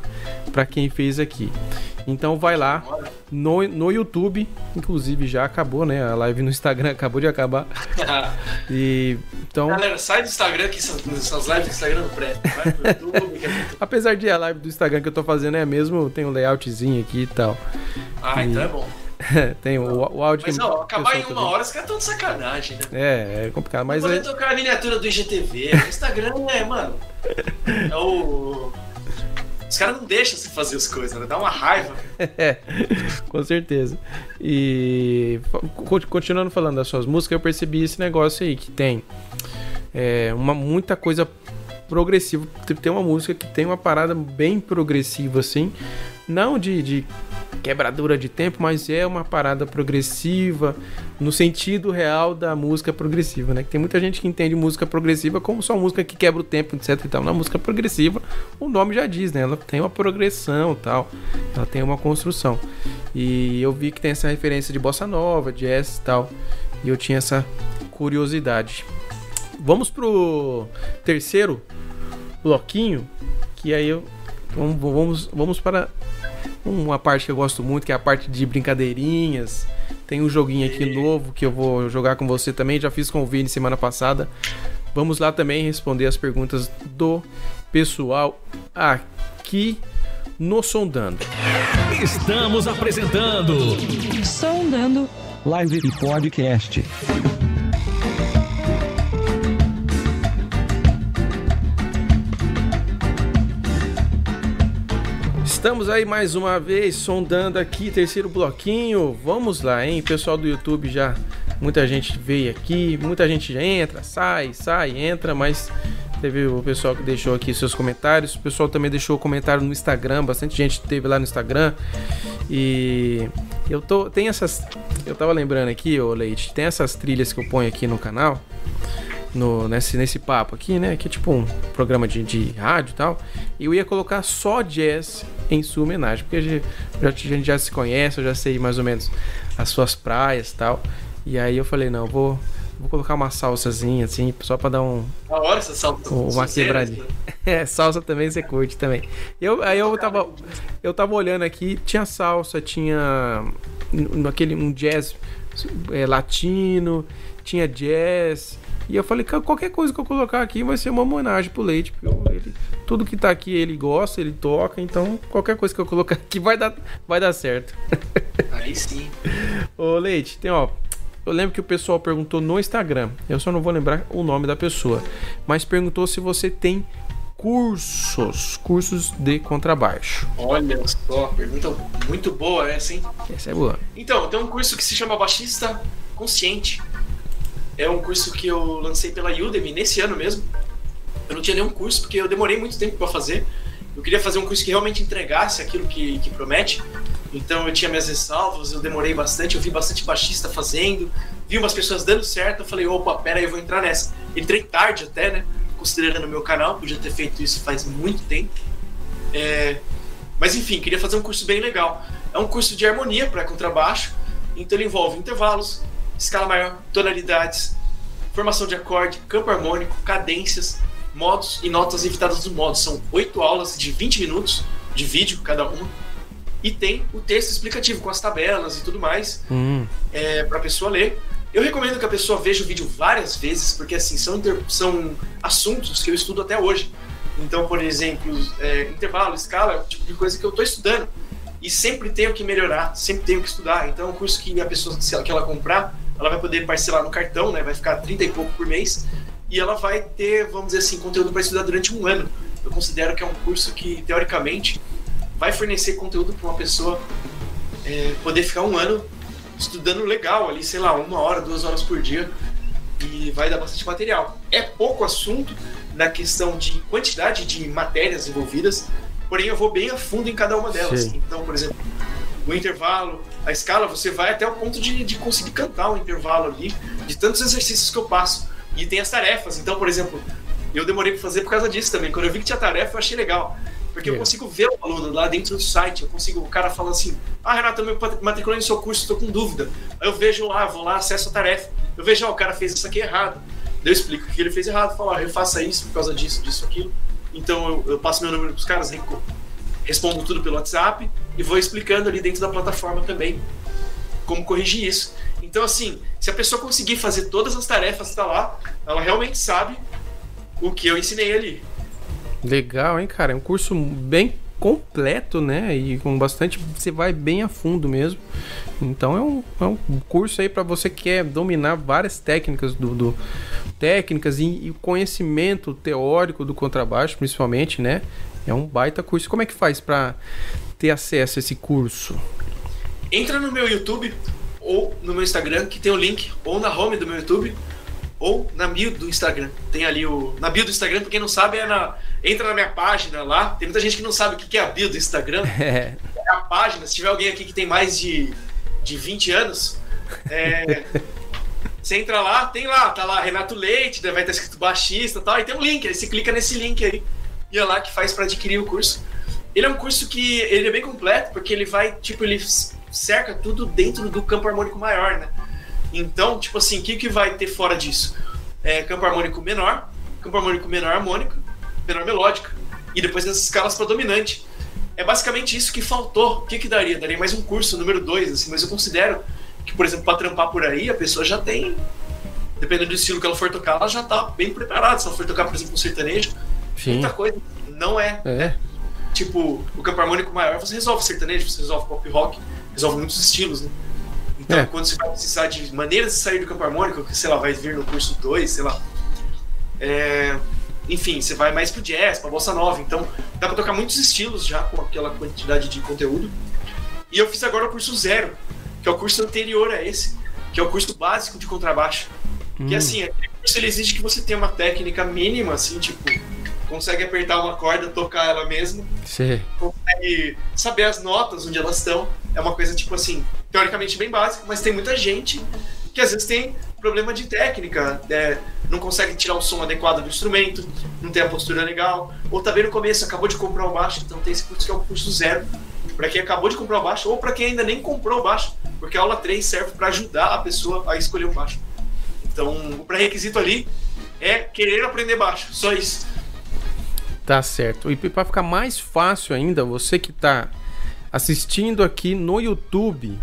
para quem fez aqui. Então vai lá no, no YouTube, inclusive já acabou, né? A live no Instagram [laughs] acabou de acabar. [laughs] E então, Galera, sai do Instagram que essas, essas lives do Instagram não prestam. Vai pro YouTube, que é muito... [laughs] apesar de a live do Instagram que eu tô fazendo é mesmo, tem um layoutzinho aqui e tal. Ah, então é bom. [laughs] tem o, o áudio Mas que ó, o acabar em uma também- hora, os caras estão de sacanagem, né? É, é complicado, mas Poder é, tocar a miniatura do IGTV. O Instagram é, mano. É o. Os caras não deixam você fazer as coisas, né? Dá uma raiva. [laughs] É, com certeza. E continuando falando das suas músicas, eu percebi esse negócio aí que tem é, uma muita coisa progressiva. Tem uma música que tem uma parada bem progressiva assim, não de, de quebradura de tempo, mas é uma parada progressiva no sentido real da música progressiva, né? Que tem muita gente que entende música progressiva como só música que quebra o tempo, etc e tal. Na música progressiva, o nome já diz, né? Ela tem uma progressão, tal. Ela tem uma construção. E eu vi que tem essa referência de bossa nova, jazz e tal. E eu tinha essa curiosidade. Vamos pro terceiro bloquinho, que aí eu vamos, vamos, vamos para uma parte que eu gosto muito, que é a parte de brincadeirinhas. Tem um joguinho aqui novo que eu vou jogar com você também. Já fiz com o Vini semana passada. Vamos lá também responder as perguntas do pessoal aqui no Sondando. Estamos apresentando Sondando Live e Podcast. Estamos aí mais uma vez sondando aqui, terceiro bloquinho. Vamos lá, hein? Pessoal do YouTube já. Muita gente veio aqui, muita gente já entra, sai, sai, entra, mas teve o pessoal que deixou aqui seus comentários. O pessoal também deixou comentário no Instagram, bastante gente teve lá no Instagram. E eu tô. Tem essas. Eu tava lembrando aqui, ô Leite, tem essas trilhas que eu ponho aqui no canal no, nesse, nesse papo aqui, né? Que é tipo um programa de, de rádio e tal. E eu ia colocar só jazz em sua homenagem, porque a gente, já- a gente já se conhece, eu já sei mais ou menos as suas praias e tal. E aí eu falei, não, eu vou, vou colocar uma salsazinha assim, só pra dar um, Da hora essa salta. uma quebradinha. [laughs] É, salsa também você curte também. Eu, aí eu tava, eu tava olhando aqui, tinha salsa, tinha naquele um jazz é, latino, tinha jazz. E eu falei, "Cara, qualquer coisa que eu colocar aqui vai ser uma homenagem pro Leite. eu- ele- tudo que tá aqui ele gosta, ele toca, então qualquer coisa que eu colocar aqui vai dar, vai dar certo. [laughs] Aí sim. Ô Leite, tem ó. Eu lembro que o pessoal perguntou no Instagram. Eu só não vou lembrar o nome da pessoa. Mas perguntou se você tem cursos. Cursos de contrabaixo. Olha só, pergunta muito boa essa, hein? Essa é boa. Então, tem um curso que se chama Baixista Consciente. É um curso que eu lancei pela Udemy nesse ano mesmo. Eu não tinha nenhum curso porque eu demorei muito tempo para fazer. Eu queria fazer um curso que realmente entregasse aquilo que, que promete. Então eu tinha minhas ressalvas, eu demorei bastante, eu vi bastante baixista fazendo, vi umas pessoas dando certo, eu falei, opa, pera aí, eu vou entrar nessa. Entrei tarde até, né? Considerando o meu canal, podia ter feito isso faz muito tempo. É... Mas enfim, queria fazer um curso bem legal. É um curso de harmonia para contrabaixo, então ele envolve intervalos, escala maior, tonalidades, formação de acorde, campo harmônico, cadências, modos e notas evitadas dos modos. São oito aulas de 20 minutos de vídeo cada uma. E tem o texto explicativo com as tabelas e tudo mais Hum. é, para a pessoa ler. Eu recomendo que a pessoa veja o vídeo várias vezes, porque assim são, inter- são assuntos que eu estudo até hoje. Então, por exemplo, é, intervalo, escala, é o tipo de coisa que eu estou estudando. E sempre tenho que melhorar, sempre tenho que estudar. Então, é um curso que a pessoa, se ela, que ela comprar, ela vai poder parcelar no cartão, né? Vai ficar 30 e pouco por mês. E ela vai ter, vamos dizer assim, conteúdo para estudar durante um ano. Eu considero que é um curso que, teoricamente, vai fornecer conteúdo para uma pessoa é, poder ficar um ano estudando legal ali, sei lá, uma hora, duas horas por dia e vai dar bastante material. É pouco assunto na questão de quantidade de matérias envolvidas, porém eu vou bem a fundo em cada uma delas. Sei. Então, por exemplo, o intervalo, a escala, você vai até o ponto de, de conseguir cantar o intervalo ali, de tantos exercícios que eu passo. E tem as tarefas. Então, por exemplo, eu demorei para fazer por causa disso também. Quando eu vi que tinha tarefa, eu achei legal. Porque eu É. consigo ver o aluno lá dentro do site. Eu consigo, o cara fala assim: Ah, Renato, eu me matriculei no seu curso, estou com dúvida. Aí eu vejo lá, vou lá, acesso a tarefa. Eu vejo, ó, o cara fez isso aqui errado. Daí eu explico o que ele fez errado. Falo, ó, refaça isso por causa disso, disso, aquilo. Então eu, eu passo meu número pros caras, reco- respondo tudo pelo WhatsApp e vou explicando ali dentro da plataforma também como corrigir isso. Então, assim, se a pessoa conseguir fazer todas as tarefas que tá lá, ela realmente sabe o que eu ensinei ali. Legal, hein, cara? É um curso bem completo, né? E com bastante. Você vai bem a fundo mesmo. Então é um, é um curso aí para você que quer dominar várias técnicas do. do- técnicas e, e conhecimento teórico do contrabaixo, principalmente, né? É um baita curso. Como é que faz para ter acesso a esse curso? Entra no meu YouTube ou no meu Instagram, que tem o link, ou na home do meu YouTube, ou na bio do Instagram. Tem ali o. Na bio do Instagram, pra quem não sabe, é na. Entra na minha página lá. Tem muita gente que não sabe o que é a bio do Instagram. É, [laughs] É a página. Se tiver alguém aqui que tem mais de, de 20 anos, é, [laughs] você entra lá, tem lá, tá lá Renato Leite, vai estar escrito baixista e tal, e tem um link, aí você clica nesse link aí, é lá que faz para adquirir o curso. Ele é um curso que ele é bem completo, porque ele vai, tipo, ele cerca tudo dentro do campo harmônico maior, né? Então, tipo assim, o que, que vai ter fora disso? É campo harmônico menor, campo harmônico menor harmônico, menor melódica, e depois as escalas para dominante. É basicamente isso que faltou. O que, que daria? Daria mais um curso, número 2, assim, mas eu considero que, por exemplo, para trampar por aí, a pessoa já tem, dependendo do estilo que ela for tocar, ela já tá bem preparada. Se ela for tocar, por exemplo, um sertanejo, sim. muita coisa não é É. tipo, o campo harmônico maior, você resolve sertanejo, você resolve pop rock, resolve muitos estilos, né? Então, É. quando você vai precisar de maneiras de sair do campo harmônico, que, sei lá, vai vir no curso 2, sei lá. É, Enfim, você vai mais pro jazz, pra bossa nova. Então, dá pra tocar muitos estilos já com aquela quantidade de conteúdo. E eu fiz agora o curso zero, que é o curso anterior a esse, que é o curso básico de contrabaixo. Que Hum. assim, aquele curso ele exige que você tenha uma técnica mínima, assim, tipo, consegue apertar uma corda, tocar ela mesmo, Sei. consegue saber as notas onde elas estão. É uma coisa, tipo assim, teoricamente bem básica, mas tem muita gente que às vezes tem problema de técnica, né? não consegue tirar o som adequado do instrumento, não tem a postura legal, ou tá bem no começo, acabou de comprar o baixo, então tem esse curso que é o curso zero, para quem acabou de comprar o baixo, ou para quem ainda nem comprou o baixo, porque a aula 3 serve para ajudar a pessoa a escolher um baixo. Então, o pré-requisito ali é querer aprender baixo, só isso. Tá certo. E para ficar mais fácil ainda, você que tá assistindo aqui no YouTube,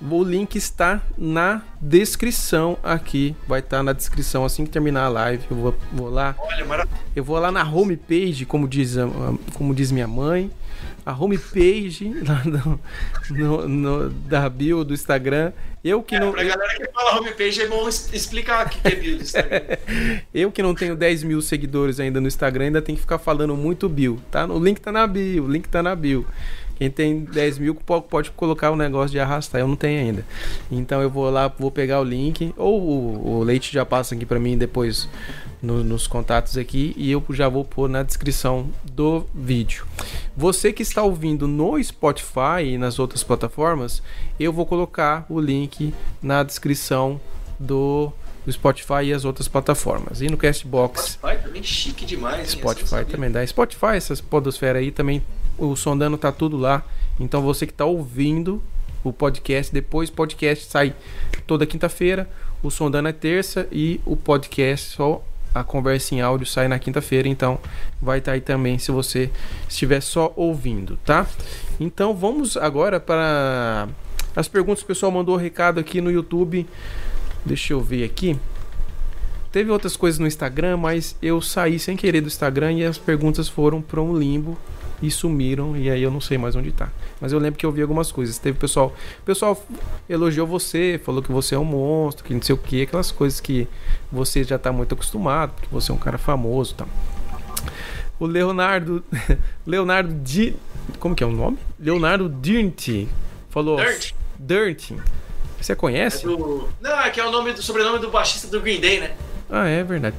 o link está na descrição aqui. Vai estar na descrição assim que terminar a live. Eu vou, vou lá, Olha, eu vou lá na homepage, como diz, como diz minha mãe. A homepage [laughs] no, no- no- da bio do Instagram. Eu que É, não. pra galera que fala homepage é bom explicar o que é build. Instagram. [laughs] Eu que não tenho 10 mil seguidores ainda no Instagram, ainda tem que ficar falando muito bio, tá? O link tá na bio, o link tá na bio. Quem tem 10 mil po- pode colocar o negócio de arrastar, eu não tenho ainda. Então eu vou lá, vou pegar o link, ou o, o Leite já passa aqui pra mim depois no- nos contatos aqui e eu já vou pôr na descrição do vídeo. Você que está ouvindo no Spotify e nas outras plataformas, eu vou colocar o link na descrição do, do Spotify e as outras plataformas. E no Castbox, Spotify também chique demais. hein? Não Spotify também dá. Spotify, essas podosfera aí também, o Sondando tá tudo lá. Então você que tá ouvindo o podcast, depois o podcast sai toda quinta-feira, o Sondando é terça e o podcast só a conversa em áudio sai na quinta-feira, então vai estar aí também se você estiver só ouvindo, tá? Então vamos agora para as perguntas. O pessoal mandou recado aqui no YouTube. Deixa eu ver aqui. Teve outras coisas no Instagram, mas eu saí sem querer do Instagram e as perguntas foram para um limbo e sumiram e aí eu não sei mais onde tá. Mas eu lembro que eu vi algumas coisas. Teve pessoal, o pessoal elogiou você, falou que você é um monstro, que não sei o que, aquelas coisas que você já tá muito acostumado, porque você é um cara famoso, e tal. O Leonardo, [laughs] Leonardo Di, como que é o nome? Leonardo Dirnt falou. Dirt. Dirt. Você É conhece? do... Não, é que é o nome do sobrenome do baixista do Green Day, né? Ah, é verdade.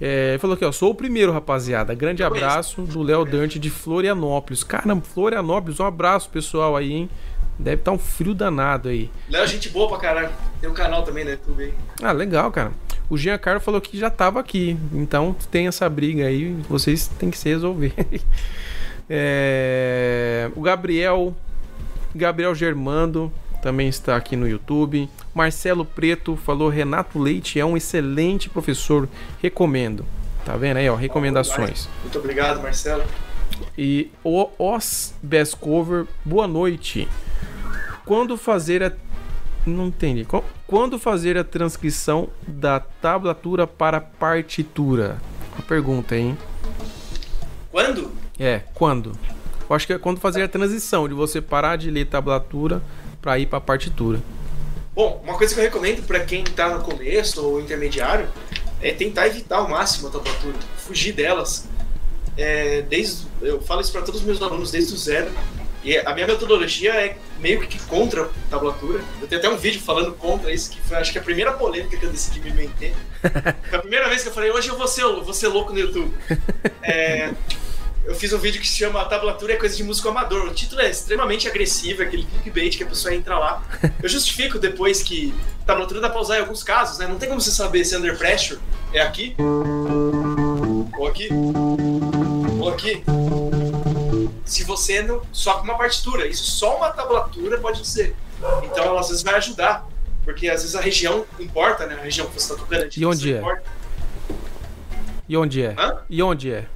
É, ele falou aqui, ó, sou o primeiro, rapaziada. Grande abraço do Léo Dante de Florianópolis. Caramba, Florianópolis, um abraço, pessoal, aí, hein? Deve estar um frio danado aí. Léo, gente boa pra caralho. Tem um canal também no YouTube aí. Ah, legal, cara. O Giancarlo falou que já tava aqui. Então tem essa briga aí, vocês têm que se resolver. [laughs] É, O Gabriel. Gabriel Germando também está aqui no YouTube. Marcelo Preto falou: Renato Leite é um excelente professor. Recomendo. Tá vendo aí, ó? Recomendações. Muito obrigado, Marcelo. E o Os Best Cover, boa noite. Quando fazer a. Não entendi. Qu- Quando fazer a transcrição da tablatura para partitura? Uma pergunta, hein? Quando? É, quando? Eu acho que é quando fazer a transição de você parar de ler tablatura para ir para partitura. Bom, uma coisa que eu recomendo pra quem tá no começo ou intermediário é tentar evitar ao máximo a tablatura, fugir delas. É, desde, eu falo isso pra todos os meus alunos desde o zero. E a minha metodologia é meio que contra a tablatura. Eu tenho até um vídeo falando contra isso, que foi acho que a primeira polêmica que eu decidi me meter. [laughs] Foi a primeira vez que eu falei, hoje eu vou ser, vou ser louco no YouTube. [laughs] É, eu fiz um vídeo que se chama A Tablatura é Coisa de Músico Amador. O título é extremamente agressivo, é aquele clickbait que a pessoa entra lá. Eu justifico depois que tablatura dá pra usar em alguns casos, né? Não tem como você saber se under pressure é aqui, ou aqui, ou aqui. Se você não. Só com uma partitura. Isso só uma tablatura pode dizer. Então ela às vezes vai ajudar. Porque às vezes a região importa, né? A região que você tá tocando. E onde é? importa. E onde é? Hã? E onde é?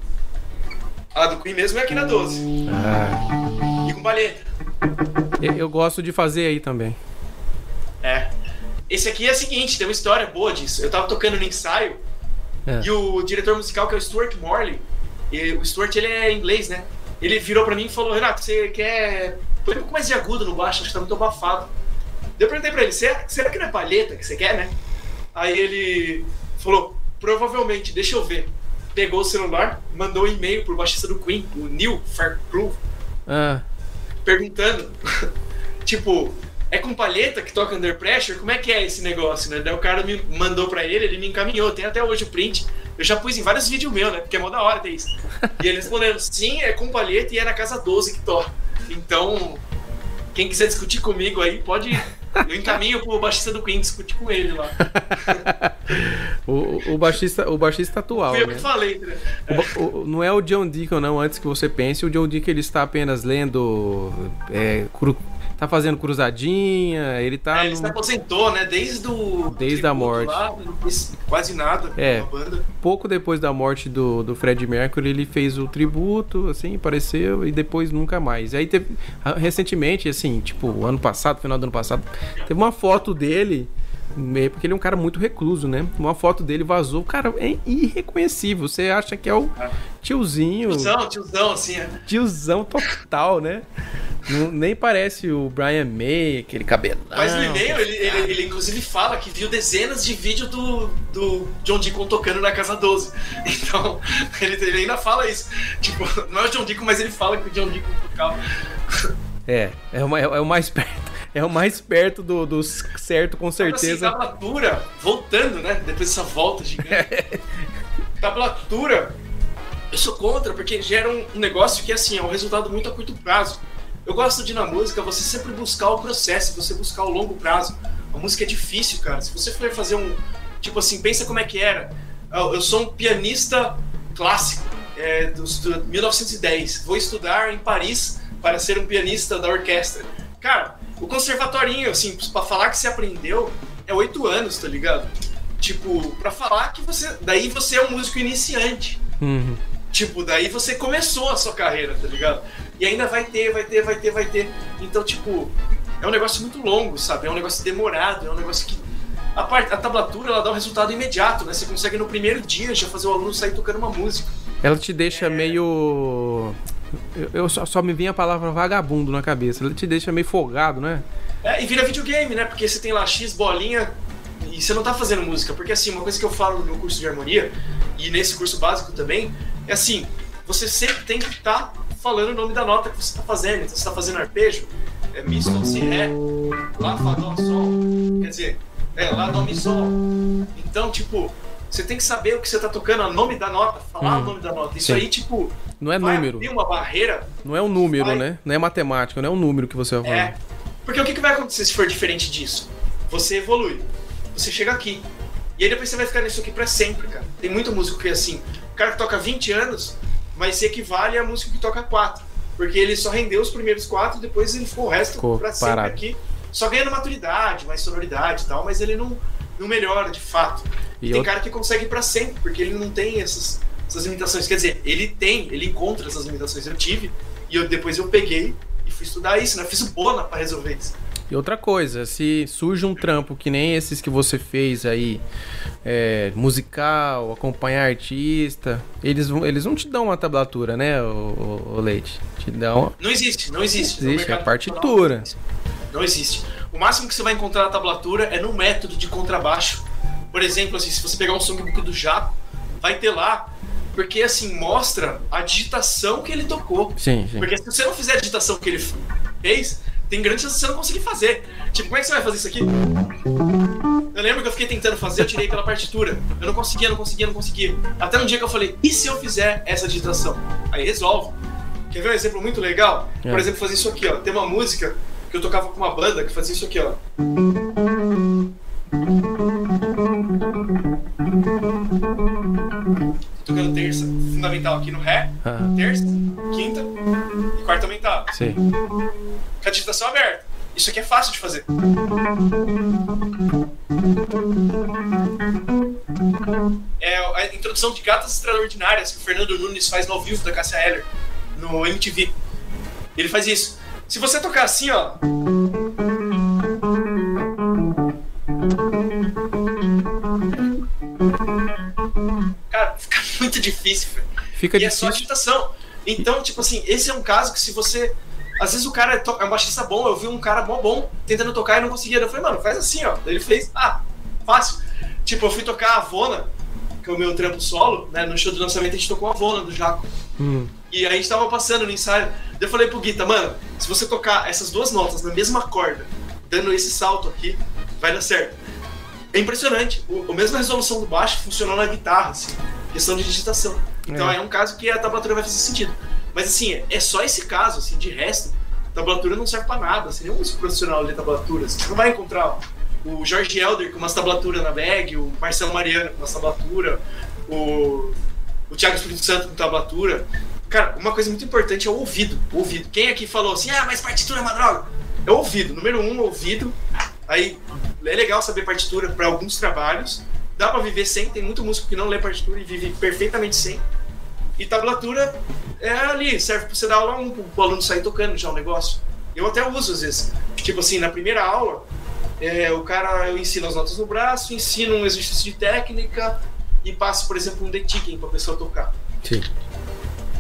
A do Queen mesmo é aqui na 12. Ah, E com palheta. eu, eu gosto de fazer aí também. É. Esse aqui é o seguinte, tem uma história boa disso. Eu tava tocando no ensaio É. e o diretor musical, que é o Stuart Morley, e o Stuart ele é inglês, né? Ele virou pra mim e falou: Renato, você quer. Põe um pouco mais de agudo no baixo, acho que tá muito abafado. Daí Eu perguntei pra ele: será, será que não é palheta que você quer, né? Aí ele falou: provavelmente, deixa eu ver. Pegou o celular, mandou um e-mail pro baixista do Queen, o Neil Farcliffe, Ah, perguntando, [laughs] tipo, é com palheta que toca Under Pressure? Como é que é esse negócio, né? Daí o cara me mandou pra ele, ele me encaminhou, tem até hoje o print. Eu já pus em vários vídeos meus, né? Porque é mó da hora ter isso. E ele respondendo, sim, é com palheta e é na casa 12 que toca. Então, quem quiser discutir comigo aí, pode... Eu encaminho pro baixista do Queen discutir com ele lá. [laughs] o, o baixista, o baixista atual, Fui eu né? que falei, né? O o- não é o John Deacon, não, antes que você pense. O John Deacon ele está apenas lendo. é, cru- tá fazendo cruzadinha, ele tá. É, ele se no- aposentou, né? Desde o. Desde a morte. Lá, não fez quase nada É. com a banda. pouco depois da morte do, do Fred Mercury, ele fez o tributo, assim, apareceu e depois nunca mais. Aí teve, recentemente, assim, tipo, ano passado, final do ano passado, teve uma foto dele, porque ele é um cara muito recluso, né? Uma foto dele vazou, cara, é irreconhecível. Você acha que é o tiozinho, Tiozão, tiozão, assim, é. tiozão total, né? Não- nem parece o Brian May, aquele cabelão. Mas no e-mail, ele, ele, ele inclusive fala que viu dezenas de vídeos do, do John Deacon tocando na Casa 12. [laughs] Então, ele, ele ainda fala isso. Tipo, não é o John Deacon, mas ele fala que o John Deacon tocava. É, é, o é o mais perto. É o mais perto do, do certo, com Assim, certeza. tablatura, voltando, né? Depois dessa volta gigante. [laughs] Tablatura, eu sou contra, porque gera um negócio que, assim, é um resultado muito a curto prazo. Eu gosto de, na música, você sempre buscar o processo, você buscar o longo prazo. A música é difícil, cara. Se você for fazer um. Tipo assim, pensa como é que era. Eu, sou um pianista clássico, é, do, do 1910. Vou estudar em Paris para ser um pianista da orquestra. Cara, o conservatorinho, assim, pra falar que você aprendeu, é oito anos, tá ligado? Tipo, pra falar que você. Daí você é um músico iniciante. Uhum. Tipo, daí você começou a sua carreira, tá ligado? E ainda vai ter, vai ter, vai ter, vai ter. Então, tipo, é um negócio muito longo, sabe? É um negócio demorado, é um negócio que. A, parte, a tablatura ela dá um resultado imediato, né? Você consegue no primeiro dia já fazer o aluno sair tocando uma música. Ela te deixa meio. Eu, eu só, só me vinha a palavra vagabundo na cabeça. Ela te deixa meio folgado, né? É, e vira videogame, né? Porque você tem lá X bolinha e você não tá fazendo música. Porque assim, uma coisa que eu falo no curso de harmonia, e nesse curso básico também, é assim, você sempre tem que estar tá falando o nome da nota que você tá fazendo. Então você tá fazendo arpejo, é Mi, Sol, Si, Ré, Lá, Fá, Dó, Sol. Quer dizer, é Lá, Dó, Mi, Sol. Então, tipo, você tem que saber o que você tá tocando, o nome da nota, falar Hum. o nome da nota. Isso Sim. aí, tipo, Não é vai número. abrir uma barreira Não é um número, Vai. né? Não é matemática, não é um número que você vai falar. É. Porque o que, que vai acontecer se for diferente disso? Você evolui. Você chega aqui. E aí depois você vai ficar nisso aqui pra sempre, cara. Tem muito músico que é assim. O cara que toca 20 anos, mas se equivale a músico que toca 4. Porque ele só rendeu os primeiros 4 depois ele ficou o resto Ficou pra sempre parado. aqui. Só ganhando maturidade, mais sonoridade e tal, mas ele não, não melhora de fato. E tem eu- cara que consegue ir pra sempre, porque ele não tem essas, essas limitações. Quer dizer, ele tem, ele encontra essas limitações. Eu tive, e eu, depois eu peguei e fui estudar isso, né? Fiz o Bona pra resolver isso. E outra coisa, se surge um trampo que nem esses que você fez aí, é, musical, acompanhar artista, eles, vão- eles não te dão uma tablatura, né, o, o- o Leite? Te dão. Não existe, não existe. No Existe, é partitura. profissional, Não existe. O máximo que você vai encontrar na tablatura é no método de contrabaixo. Por exemplo, assim, se você pegar um songbook do Jaco, vai ter lá, porque assim, mostra a digitação que ele tocou. Sim, sim. Porque se você não fizer a digitação que ele fez, tem grande chance de você não conseguir fazer. Tipo, como é que você vai fazer isso aqui? Eu lembro que eu fiquei tentando fazer, eu tirei pela partitura. Eu não conseguia, não conseguia, não conseguia. Até um dia que eu falei, e se eu fizer essa digitação? Aí resolve. Quer ver um exemplo muito legal? É. Por exemplo, fazer isso aqui, ó. Tem uma música que eu tocava com uma banda que fazia isso aqui, ó. Tocando terça, fundamental aqui no Ré, Ah, terça, quinta e quarta aumentada. sim. Com a digitação aberta. Isso aqui é fácil de fazer. É a introdução de Gatas Extraordinárias que o Fernando Nunes faz no ao vivo da Cássia Heller no MTV. Ele faz isso. Se você tocar assim, ó. Cara, [laughs] fica muito difícil, velho. Fica e é só difícil. digitação. Então, tipo assim, esse é um caso que se você. Às vezes o cara é, to- é um baixista bom, eu vi um cara bom bom tentando tocar e não conseguia. Eu falei, mano, faz assim, ó. Ele fez, ah, fácil. Tipo, eu fui tocar a Avona, que é o meu trampo solo, né? No show do lançamento a gente tocou a Avona do Jaco. Hum, E a gente tava passando no ensaio. Eu falei pro Guita, mano, se você tocar essas duas notas na mesma corda, dando esse salto aqui, vai dar certo. É impressionante. O, a mesma resolução do baixo funcionou na guitarra, assim. Questão de digitação. Então É. é. um caso que a tablatura vai fazer sentido. Mas assim, é só esse caso, assim, de resto, tablatura não serve pra nada. Seria um músico profissional ler tablatura. Você não vai encontrar o Jorge Helder com umas tablaturas na bag, o Marcelo Mariano com umas tablaturas, o, o Thiago Espírito Santo com tablatura. Cara, uma coisa muito importante é o ouvido. O ouvido. Quem aqui falou assim, ah, mas partitura é uma droga? É o ouvido. Número um, ouvido. Aí é legal saber partitura para alguns trabalhos. Dá pra viver sem, tem muito músico que não lê partitura e vive perfeitamente sem. E tablatura é ali, serve pra você dar aula 1, pro aluno sair tocando já o negócio. Eu até uso às vezes. Tipo assim, na primeira aula, é, o cara, eu ensino as notas no braço, ensino um exercício de técnica e passo, por exemplo, um deticking pra pessoa tocar. sim.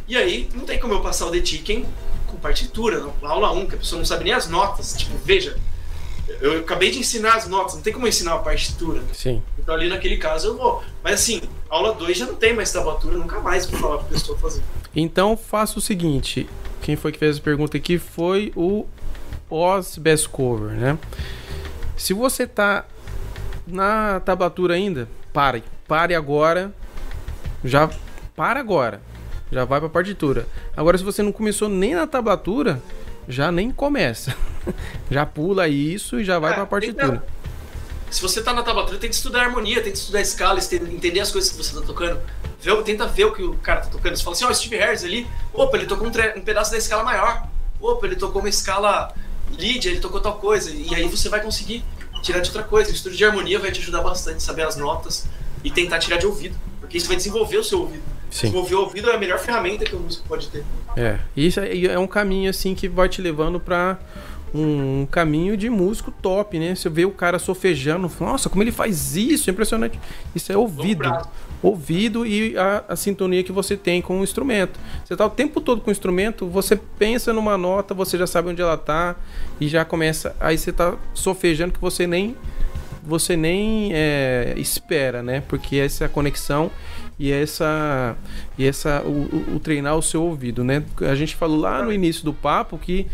E aí, não tem como eu passar o deticking com partitura. Na aula 1, que a pessoa não sabe nem as notas. Tipo, veja, eu acabei de ensinar as notas, não tem como ensinar a partitura. Sim. Então ali naquele caso eu vou. Mas assim, aula 2 já não tem mais tablatura, nunca mais vou falar pra pessoa fazer. Então faça o seguinte: quem foi que fez a pergunta aqui foi o Oz Best Cover, né? Se você tá na tablatura ainda, pare. Pare agora já para agora. Já vai pra partitura. Agora, se você não começou nem na tablatura, já nem começa. [laughs] já pula isso e já vai É, pra partitura. Se você tá na tablatura, tem que estudar harmonia, tem que estudar escala, tem que entender as coisas que você tá tocando. Vê, tenta ver o que o cara tá tocando. Você fala assim, ó, o Steve Harris ali, opa, ele tocou um, tre- um pedaço da escala maior. Opa, ele tocou uma escala lead, ele tocou tal coisa. E aí você vai conseguir tirar de outra coisa. O estudo de harmonia vai te ajudar bastante, saber as notas e tentar tirar de ouvido. Porque isso vai desenvolver o seu ouvido. Sim. Desenvolver o ouvido é a melhor ferramenta que o músico pode ter. É, isso é, é um caminho assim que vai te levando pra um, caminho de músico top, né? Você vê o cara sofejando, nossa, como ele faz isso, é impressionante. Isso é ouvido. Ouvido e a, a sintonia que você tem com o instrumento. Você tá o tempo todo com o instrumento, você pensa numa nota, você já sabe onde ela tá e já começa. Aí você tá sofejando que você nem você nem é, espera, né? Porque essa é a conexão e essa e essa o, o- treinar o seu ouvido, né? A gente falou lá no início do papo que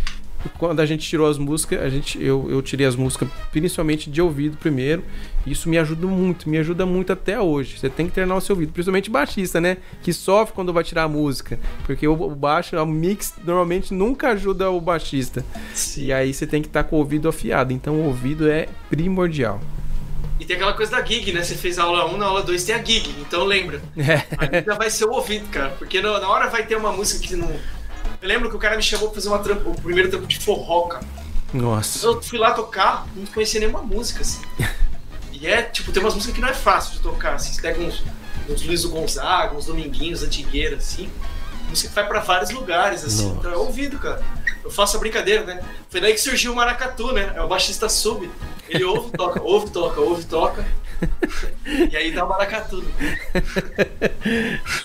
quando a gente tirou as músicas, a gente eu, eu tirei as músicas principalmente de ouvido primeiro. Isso me ajuda muito, me ajuda muito até hoje. Você tem que treinar o seu ouvido, principalmente baixista, né? Que sofre quando vai tirar a música, porque o, o baixo, o mix normalmente nunca ajuda o baixista. E aí você tem que estar com o ouvido afiado. Então o ouvido é primordial. E tem aquela coisa da gig, né? Você fez a aula 1, na aula 2 tem a gig. Então lembra. É. Já vai ser o ouvido, cara. Porque na hora vai ter uma música que não. Eu lembro que o cara me chamou pra fazer uma trampa, o primeiro trampo de forró, cara. Nossa. Eu fui lá tocar, não conhecia nenhuma música, assim. E é, tipo, tem umas músicas que não é fácil de tocar, assim. Você pega uns, uns Luiz do Gonzaga, uns Dominguinhos, Antigueira, assim. Música que vai pra vários lugares, assim. Nossa. Então é ouvido, cara. Eu faço a brincadeira, né? Foi daí que surgiu o Maracatu, né? É o baixista sub. Ele ouve, toca, ouve, toca, ouve, toca. [laughs] e aí dá o Maracatu. né?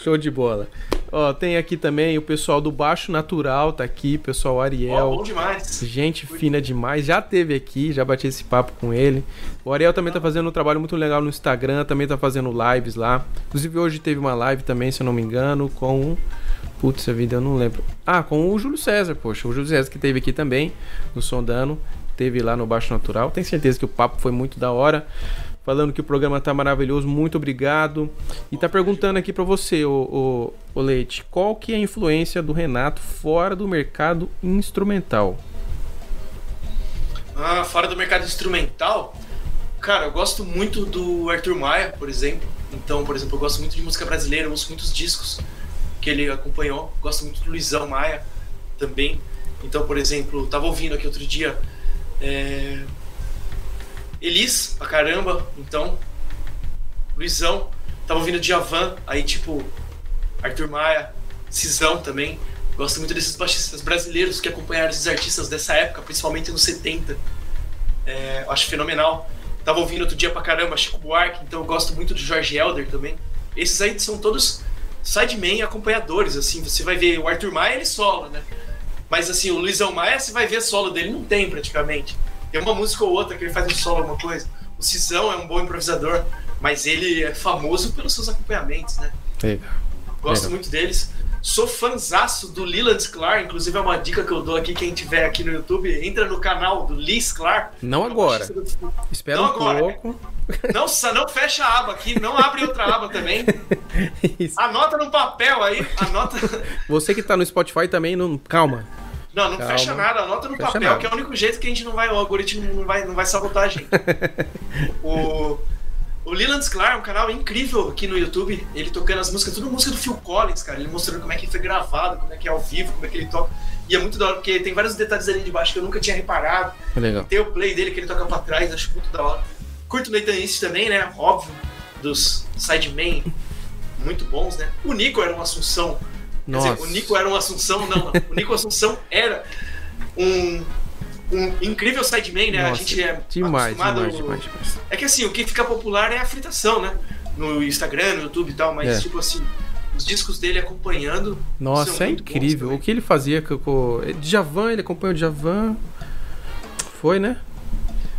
Show de bola. Ó, tem aqui também o pessoal do Baixo Natural, tá aqui, pessoal Ó, Ariel. bom demais. Gente fina demais, já teve aqui, já bati esse papo com ele. O Ariel também tá fazendo um trabalho muito legal no Instagram, também tá fazendo lives lá. Inclusive hoje teve uma live também, se eu não me engano, com. Putz, a vida eu não lembro. Ah, com o Júlio César, poxa. O Júlio César que teve aqui também, no Sondano. Teve lá no Baixo Natural. Tenho certeza que o papo foi muito da hora. Falando que o programa tá maravilhoso, muito obrigado. E tá perguntando aqui pra você, o, o, Leite, qual que é a influência do Renato fora do mercado instrumental? Ah, fora do mercado instrumental, cara, eu gosto muito do Arthur Maia, por exemplo. Então, por exemplo, eu gosto muito de música brasileira, eu ouço muitos discos que ele acompanhou. Gosto muito do Luizão Maia também. Então, por exemplo, tava ouvindo aqui outro dia é... Elis, pra caramba. Então, Luizão. Tava ouvindo Djavan, aí tipo Arthur Maia, Cisão também. Gosto muito desses baixistas brasileiros que acompanharam esses artistas dessa época, principalmente nos 70. É, acho fenomenal. Tava ouvindo outro dia pra caramba Chico Buarque, então eu gosto muito do Jorge Elder também. Esses aí são todos sidemen acompanhadores, assim. Você vai ver o Arthur Maia, ele solo, né? Mas assim, o Luizão Maia, você vai ver solo dele, não tem praticamente. Tem uma música ou outra que ele faz um solo, alguma coisa. O Cisão é um bom improvisador, mas ele é famoso pelos seus acompanhamentos, né? Legal. Gosto Legal. muito deles. Sou fanzaço do Leland Sklar, inclusive é uma dica que eu dou aqui, quem tiver aqui no YouTube, entra no canal do Lee Sklar. Não agora. do- Espera Não um agora. pouco. Não, não fecha a aba aqui, não abre outra aba também. [laughs] Isso. Anota no papel aí, anota. Você que tá no Spotify também, não... calma. Não, não Calma. fecha nada, anota no Fecha papel, nada. que é o único jeito que a gente não vai, o algoritmo não vai, não vai sabotar a gente. [laughs] o, o Leland Sklar é um canal incrível aqui no YouTube, ele tocando as músicas, tudo música do Phil Collins, cara, ele mostrando como é que foi gravado, como é que é ao vivo, como é que ele toca. E é muito da hora, porque tem vários detalhes ali de baixo que eu nunca tinha reparado. Legal. Tem o play dele que ele toca pra trás, acho muito da hora. Curto o Nathan East também, né? Óbvio, dos Sidemen, muito bons, né? O Nico era uma Assunção. Quer Nossa. dizer, o Nico era uma Assunção, não, não. O Nico Assunção era um, um incrível sideman, né? a Nossa, gente é Demais, acostumado... demais, demais, demais. É que assim, o que fica popular é a fritação, né? No Instagram, no YouTube e tal, mas É. tipo assim, os discos dele acompanhando. Nossa, é incrível. O que ele fazia com. com... Djavan, ele acompanhou o Djavan. Foi, né?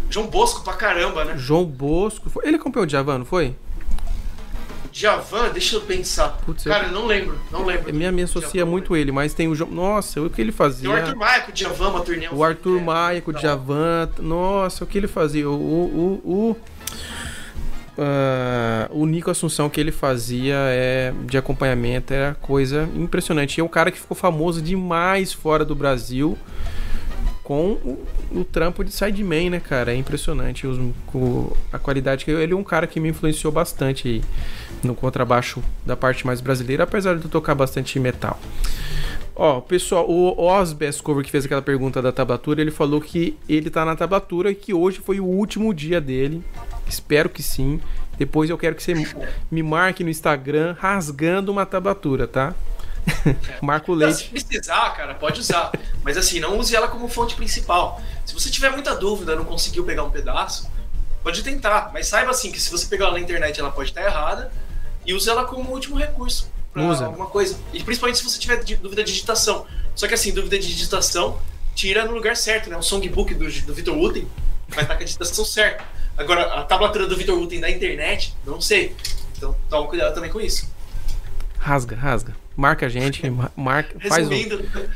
João Bosco pra caramba, né? João Bosco. Ele acompanhou o Djavan, não foi? Djavan, deixa eu pensar. Putz, Cara, eu não lembro, não lembro. Me, me associa Djavan, muito ele, mas tem o João. Nossa, o que ele fazia. Tem o Arthur Maia com o Djavan, uma turnê. O Arthur é, Maia com o. Djavan. Nossa, o que ele fazia? O. o, o, o... ah, o Nico Assunção que ele fazia é, de acompanhamento era coisa impressionante. E é um cara que ficou famoso demais fora do Brasil com o, o trampo de sideman, né, cara? É impressionante os, com a qualidade que ele é um cara que me influenciou bastante no contrabaixo da parte mais brasileira, apesar de eu tocar bastante metal. Ó, pessoal, o Osbest Cover que fez aquela pergunta da tablatura, ele falou que ele tá na tablatura e que hoje foi o último dia dele. Espero que sim. Depois eu quero que você me marque no Instagram rasgando uma tablatura, tá? [laughs] Marco Não, Leite. se precisar, cara, pode usar. Mas assim, não use ela como fonte principal. Se você tiver muita dúvida, não conseguiu pegar um pedaço, pode tentar. Mas saiba assim que se você pegar ela na internet, ela pode estar errada. E use ela como último recurso pra Usa. alguma coisa. E principalmente se você tiver dúvida de digitação. Só que assim, dúvida de digitação, tira no lugar certo, né? O songbook do, do Victor Wooten vai estar com a digitação certa. Agora, a tablatura do Victor Wooten da internet, não sei. Então, toma cuidado também com isso. Rasga, rasga. Marca a gente, ma- marca, faz um,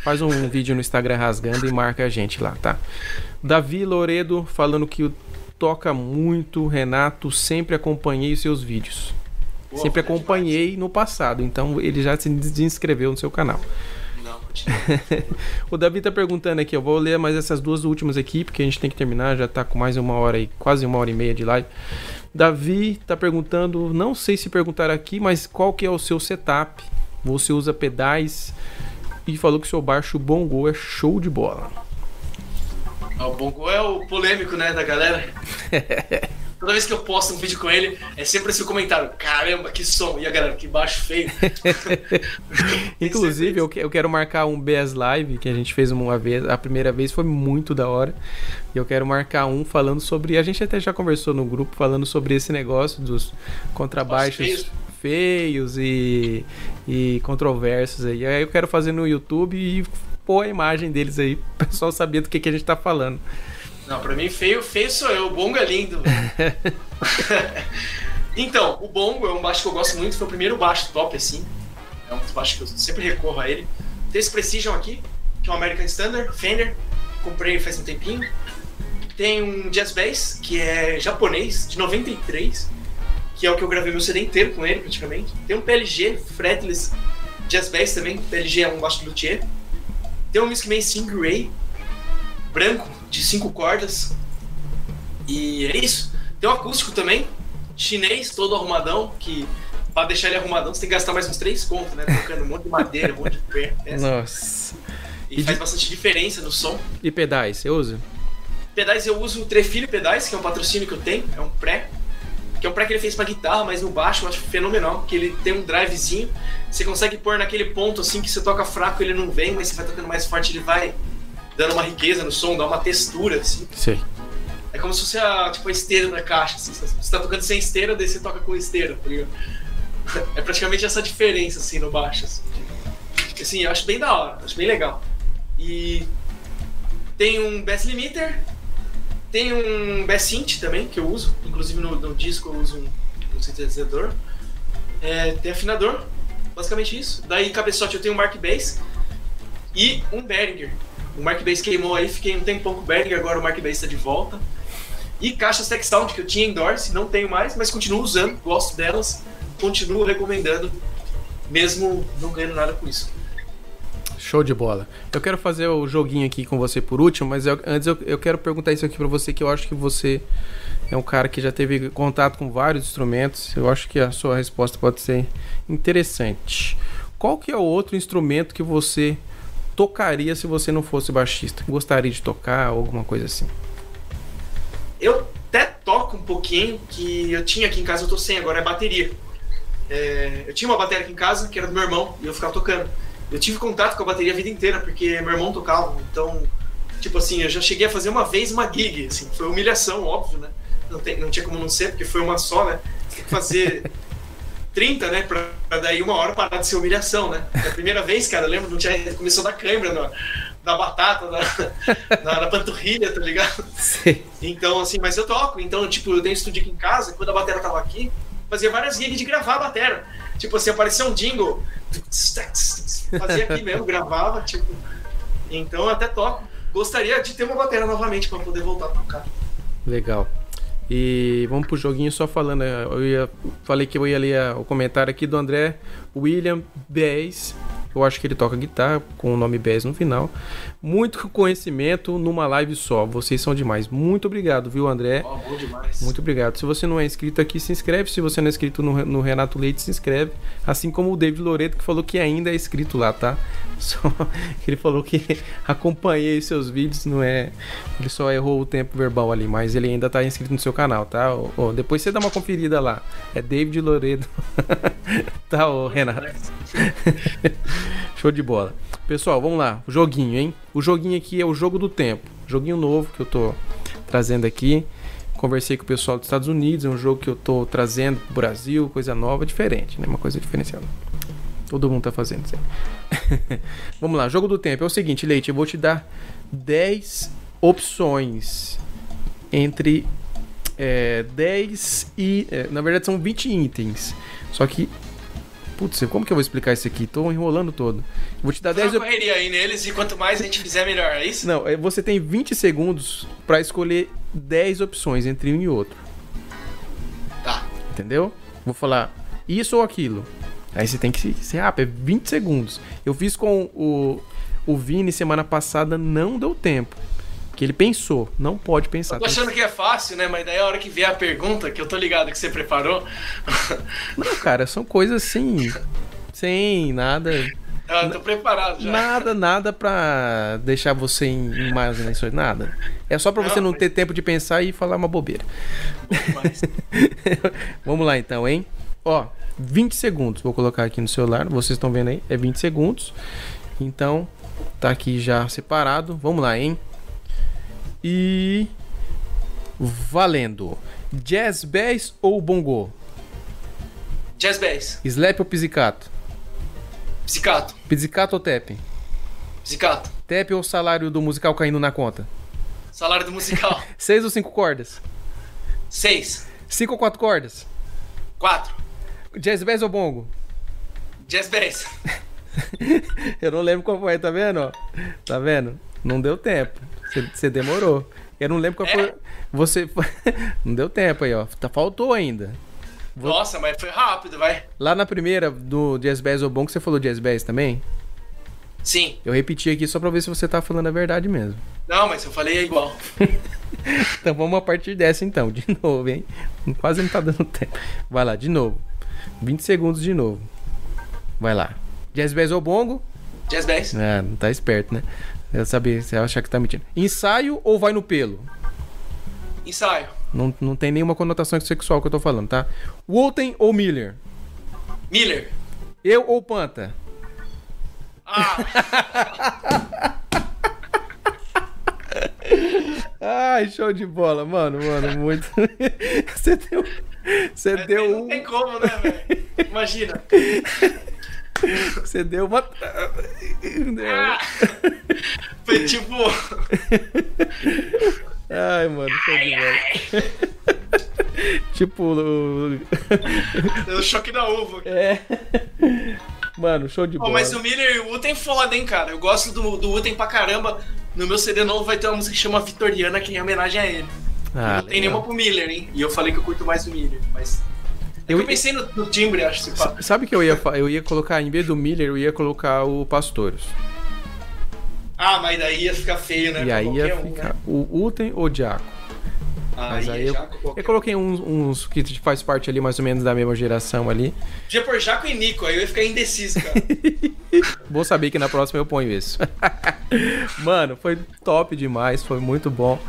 faz um vídeo no Instagram rasgando e marca a gente lá, tá? Davi Loredo falando que toca muito, Renato, sempre acompanhei os seus vídeos. pô, sempre é demais. acompanhei no passado, então ele já se desinscreveu no seu canal. Não. [laughs] O Davi tá perguntando aqui, eu vou ler mais essas duas últimas aqui, porque a gente tem que terminar, já tá com mais uma hora e quase uma hora e meia de live. Davi tá perguntando, não sei se perguntaram aqui, mas qual que é o seu setup? Você usa pedais e falou que seu baixo bongo é show de bola. Ah, O Bongo é o polêmico, né, da galera. [laughs] Toda vez que eu posto um vídeo com ele, é sempre esse comentário: caramba, que som! E a galera, que baixo feio. [laughs] Inclusive, eu, que- eu quero marcar um BS Live que a gente fez uma vez. A primeira vez foi muito da hora. E eu quero marcar um falando sobre. A gente até já conversou no grupo falando sobre esse negócio dos contrabaixos Feios. e, e controversos aí. Aí eu quero fazer no YouTube e pôr a imagem deles aí, [laughs] pro pessoal saber do que, que a gente tá falando. Não, pra mim, feio, feio sou eu. O Bongo é lindo. [laughs] então, o Bongo é um baixo que eu gosto muito. Foi o primeiro baixo top, assim. É um dos baixos que eu sempre recorro a ele. Tem esse Precision aqui, que é um American Standard, Fender. Comprei faz um tempinho. Tem um Jazz Bass, que é japonês, de 93. Que é o que eu gravei meu CD inteiro com ele, praticamente. Tem um PLG, Fretless Jazz Bass também. PLG é um baixo de luthier. Tem um Miskman Stingray, branco, de cinco cordas. E é isso. Tem um acústico também, chinês, todo arrumadão, que pra deixar ele arrumadão você tem que gastar mais uns três contos, né? Trocando um monte de madeira, um monte de pé, peça. Nossa. E faz bastante diferença no som. E pedais, você usa? Pedais eu uso o Trefilho Pedais, que é um patrocínio que eu tenho, é um pré. Que é um pré que ele fez pra guitarra, mas no baixo eu acho fenomenal, que ele tem um drivezinho. Você consegue pôr naquele ponto assim que você toca fraco, ele não vem, mas você vai tocando mais forte, ele vai dando uma riqueza no som, dá uma textura, assim. Sei. É como se fosse a, tipo, a esteira da caixa. Assim. Você tá tocando sem esteira, daí você toca com esteira, tá ligado? [laughs] É praticamente essa diferença, assim, no baixo. Assim, assim eu acho bem da hora, acho bem legal. E tem um Bass Limiter, tem um Bass Synth também, que eu uso. Inclusive no, no disco eu uso um, um sintetizador. É, tem afinador, basicamente isso. Daí cabeçote eu tenho um Mark Bass e um Behringer. O Mark Bass queimou aí, fiquei um tempão com o Behringer, agora o Mark Bass está de volta. E caixas Tech Sound que eu tinha endorse, não tenho mais, mas continuo usando, gosto delas, continuo recomendando, mesmo não ganhando nada com isso. Show de bola. Eu quero fazer o joguinho aqui com você por último, mas eu- antes eu, eu quero perguntar isso aqui pra você, que eu acho que você é um cara que já teve contato com vários instrumentos. Eu acho que a sua resposta pode ser interessante. Qual que é o outro instrumento que você tocaria se você não fosse baixista? Gostaria de tocar alguma coisa assim? Eu até toco um pouquinho, que eu tinha aqui em casa, eu tô sem agora, é bateria. É, eu tinha uma bateria aqui em casa, que era do meu irmão, e eu ficava tocando. Eu tive contato com a bateria a vida inteira, porque meu irmão tocava, então, tipo assim, eu já cheguei a fazer uma vez uma gig, assim, foi humilhação, óbvio, né? Não, tem, não tinha como não ser, porque foi uma só, né? Tem que fazer [laughs] 30, né? Pra, pra daí uma hora parar de ser humilhação, né? A primeira vez, cara, eu lembro, não tinha, começou da câimbra, na, da batata, da, da, da panturrilha, tá ligado? Então, assim, mas eu toco. Então, tipo, eu um estúdio aqui em casa, quando a bateria tava aqui, fazia várias gigs de gravar a bateria. Tipo assim, aparecia um jingle, fazia aqui mesmo, [laughs] gravava, tipo. Então, até toco. Gostaria de ter uma bateria novamente pra poder voltar a tocar. Legal. E vamos pro joguinho só falando. né? Eu ia, falei que eu ia ler o comentário aqui do André William Bez. Eu acho que ele toca guitarra com o nome Bez no final. Muito conhecimento numa live só. Vocês são demais. Muito obrigado, viu, André? Ó, bom demais. Muito obrigado. Se você não é inscrito aqui, se inscreve. Se você não é inscrito no, no Renato Leite, se inscreve. Assim como o David Loreto, que falou que ainda é inscrito lá, tá? [laughs] Só ele falou que [laughs] acompanhei seus vídeos, não é. Ele só errou o tempo verbal ali, mas ele ainda tá inscrito no seu canal, tá? Ô, ô, depois você dá uma conferida lá. É David Loreto. [laughs] tá, ô Renato. Show de bola. Pessoal, vamos lá. O joguinho, hein? O joguinho aqui é o jogo do tempo. Joguinho novo que eu tô trazendo aqui. Conversei com o pessoal dos Estados Unidos. É um jogo que eu tô trazendo pro Brasil. Coisa nova, diferente, né? Uma coisa diferenciada. Todo mundo tá fazendo isso [laughs] vamos lá. Jogo do tempo. É o seguinte, Leite. Eu vou te dar 10 opções entre é, 10 e. é, na verdade, são 20 itens. Só que. Putz, como que eu vou explicar isso aqui? Tô enrolando todo. Vou te dar Dá 10 uma op- correria aí neles e quanto mais a gente fizer, melhor, é isso? Não, é, você tem 20 segundos pra escolher 10 opções entre um e outro. Tá. Entendeu? Vou falar isso ou aquilo. Aí você tem que ser rápido, é 20 segundos. Eu fiz com o, o Vini semana passada, não deu tempo. Porque ele pensou, não pode pensar. Eu tô achando que é fácil, né? Mas daí a hora que vier a pergunta, que eu tô ligado que você preparou, [laughs] Não, cara, são coisas assim. Sem nada. eu tô preparado já. Nada, nada pra deixar você em em imaginações, nada. É só pra você Não, não mas- ter tempo de pensar e falar uma bobeira. [laughs] Vamos lá então, hein? Ó, 20 segundos. Vou colocar aqui no celular. Vocês estão vendo aí? É 20 segundos. Então, tá aqui já separado. Vamos lá, hein? E. Valendo. Jazz bass ou bongo? Jazz Bass, Slap ou pizzicato? Psicato, Pizzicato ou tap? Psicato, Tap ou salário do musical caindo na conta? salário do musical, [laughs] Seis ou cinco cordas? 6, Cinco ou quatro cordas? 4, Jazz bass ou bongo? Jazz Bass, [laughs] Eu não lembro qual foi, tá vendo? Tá vendo? Não deu tempo. Você- demorou. Eu não lembro qual É? foi. Você. [laughs] Não deu tempo aí, ó. Tá, faltou ainda. Vou- Nossa, mas foi rápido, vai. Lá na primeira do Jazz Bass ou Bongo, você falou Jazz Bass também? Sim. Eu repeti aqui só pra ver se você tá falando a verdade mesmo. Não, mas eu falei igual. [laughs] Então vamos a partir dessa então, de [laughs] novo, hein? Quase não tá dando tempo. Vai lá, de novo. 20 segundos de novo. Vai lá. Jazz Bass ou Bongo? Jazz Bass, Ah, não tá esperto, né? Eu sabia, você acha que tá mentindo. Ensaio ou vai no pelo? ensaio, Não, não tem nenhuma conotação sexual que eu tô falando, tá? Woolten ou Miller? Miller. Eu ou Panta? Ah, [laughs] Ai, show de bola, mano, mano, muito. [laughs] Você deu. Você deu não um. tem como, né, velho? Imagina. [laughs] Você deu uma. Ah, foi tipo. Ai, mano, show de bola. tipo. o- Deu choque da uva. É. Mano, show de Pô, bola. mas o Miller e o Uten foda, hein, cara. Eu gosto do, do Uten pra caramba. No meu CD novo vai ter uma música que chama Vitoriana, que é em homenagem a ele. Ah, não tem legal. nenhuma pro Miller, hein? E eu falei que eu curto mais o Miller, mas. Eu- Eu, pensei no, no timbre, acho. Se. Sabe o que eu ia Eu ia colocar, em vez do Miller, eu ia colocar o Pastores. Ah, mas daí ia ficar feio, né? e pra aí ia um, ficar né? o Uten ou o Diaco. Ah, Mas aí eu, Jaco, eu coloquei uns, uns que faz parte ali mais ou menos da mesma geração ali. Podia pôr Jaco e Nico, aí eu ia ficar indeciso, cara. [laughs] Vou saber que na próxima eu ponho isso. [laughs] Mano, foi top demais, foi muito bom.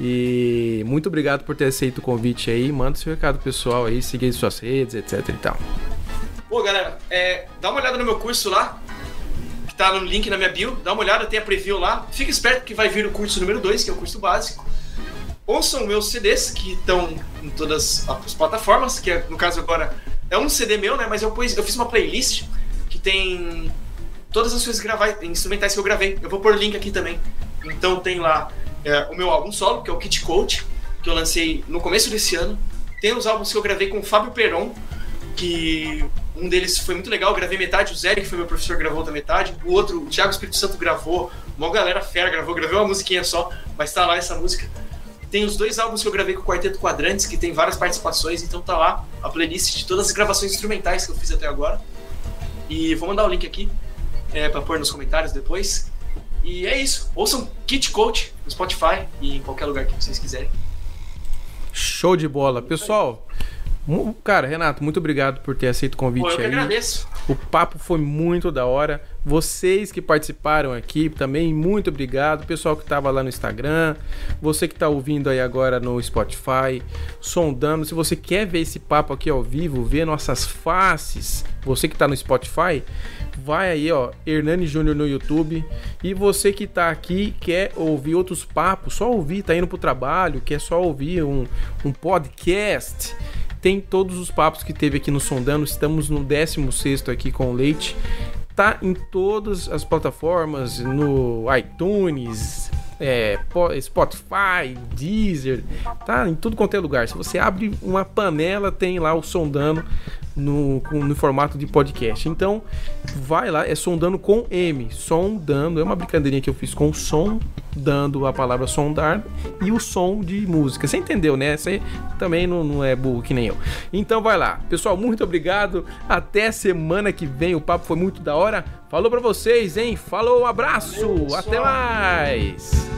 E muito obrigado por ter aceito o convite aí. Manda seu recado pessoal aí, siga suas redes, etc e tal. Pô, galera, é, dá uma olhada no meu curso lá, que tá no link na minha bio. Dá uma olhada, tem a preview lá. Fica esperto que vai vir o curso número 2, que é o curso básico. Ouçam meus CDs, que estão em todas as plataformas, que é, no caso agora é um CD meu, né? Mas eu, pus, eu fiz uma playlist que tem todas as coisas grava- instrumentais que eu gravei. Eu vou pôr link aqui também. Então tem lá é, o meu álbum solo, que é o Kit Coach, que eu lancei no começo desse ano. Tem os álbuns que eu gravei com o Fábio Peron, que um deles foi muito legal, eu gravei metade, o Zé, que foi meu professor, gravou outra metade, o outro, o Thiago Espírito Santo gravou, uma galera fera gravou, gravei uma musiquinha só, mas tá lá essa música. Tem os dois álbuns que eu gravei com o Quarteto Quadrantes, que tem várias participações, então tá lá a playlist de todas as gravações instrumentais que eu fiz até agora. E vou mandar o link aqui é, para pôr nos comentários depois. E é isso. Ouçam Kit Coach no Spotify e em qualquer lugar que vocês quiserem. Show de bola. Pessoal, cara, Renato, muito obrigado por ter aceito o convite Pô, eu que aí. agradeço. O papo foi muito da hora. Vocês que participaram aqui também, muito obrigado. Pessoal que estava lá no Instagram, você que está ouvindo aí agora no Spotify, sondando. Se você quer ver esse papo aqui ao vivo, ver nossas faces, você que está no Spotify, vai aí, ó, Hernani Júnior no YouTube. E você que tá aqui, quer ouvir outros papos, só ouvir, tá indo pro trabalho, quer só ouvir um, um podcast. Tem todos os papos que teve aqui no Sondando. Estamos no 16 aqui com o Leite. Tá em todas as plataformas, no iTunes, é, Spotify, Deezer, tá em tudo quanto é lugar. Se você abre uma panela, tem lá o Sondando no, no formato de podcast. Então, vai lá, é sondando com M. Sondando, é uma brincadeirinha que eu fiz com som, dando a palavra sondar e o som de música. Você entendeu, né? Você também não, não é burro que nem eu. Então vai lá. Pessoal, muito obrigado. Até semana que vem. O papo foi muito da hora. Falou para vocês, hein? Falou, um abraço. Valeu, Até mais.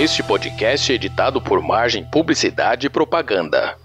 Este podcast é editado por Margem Publicidade e Propaganda.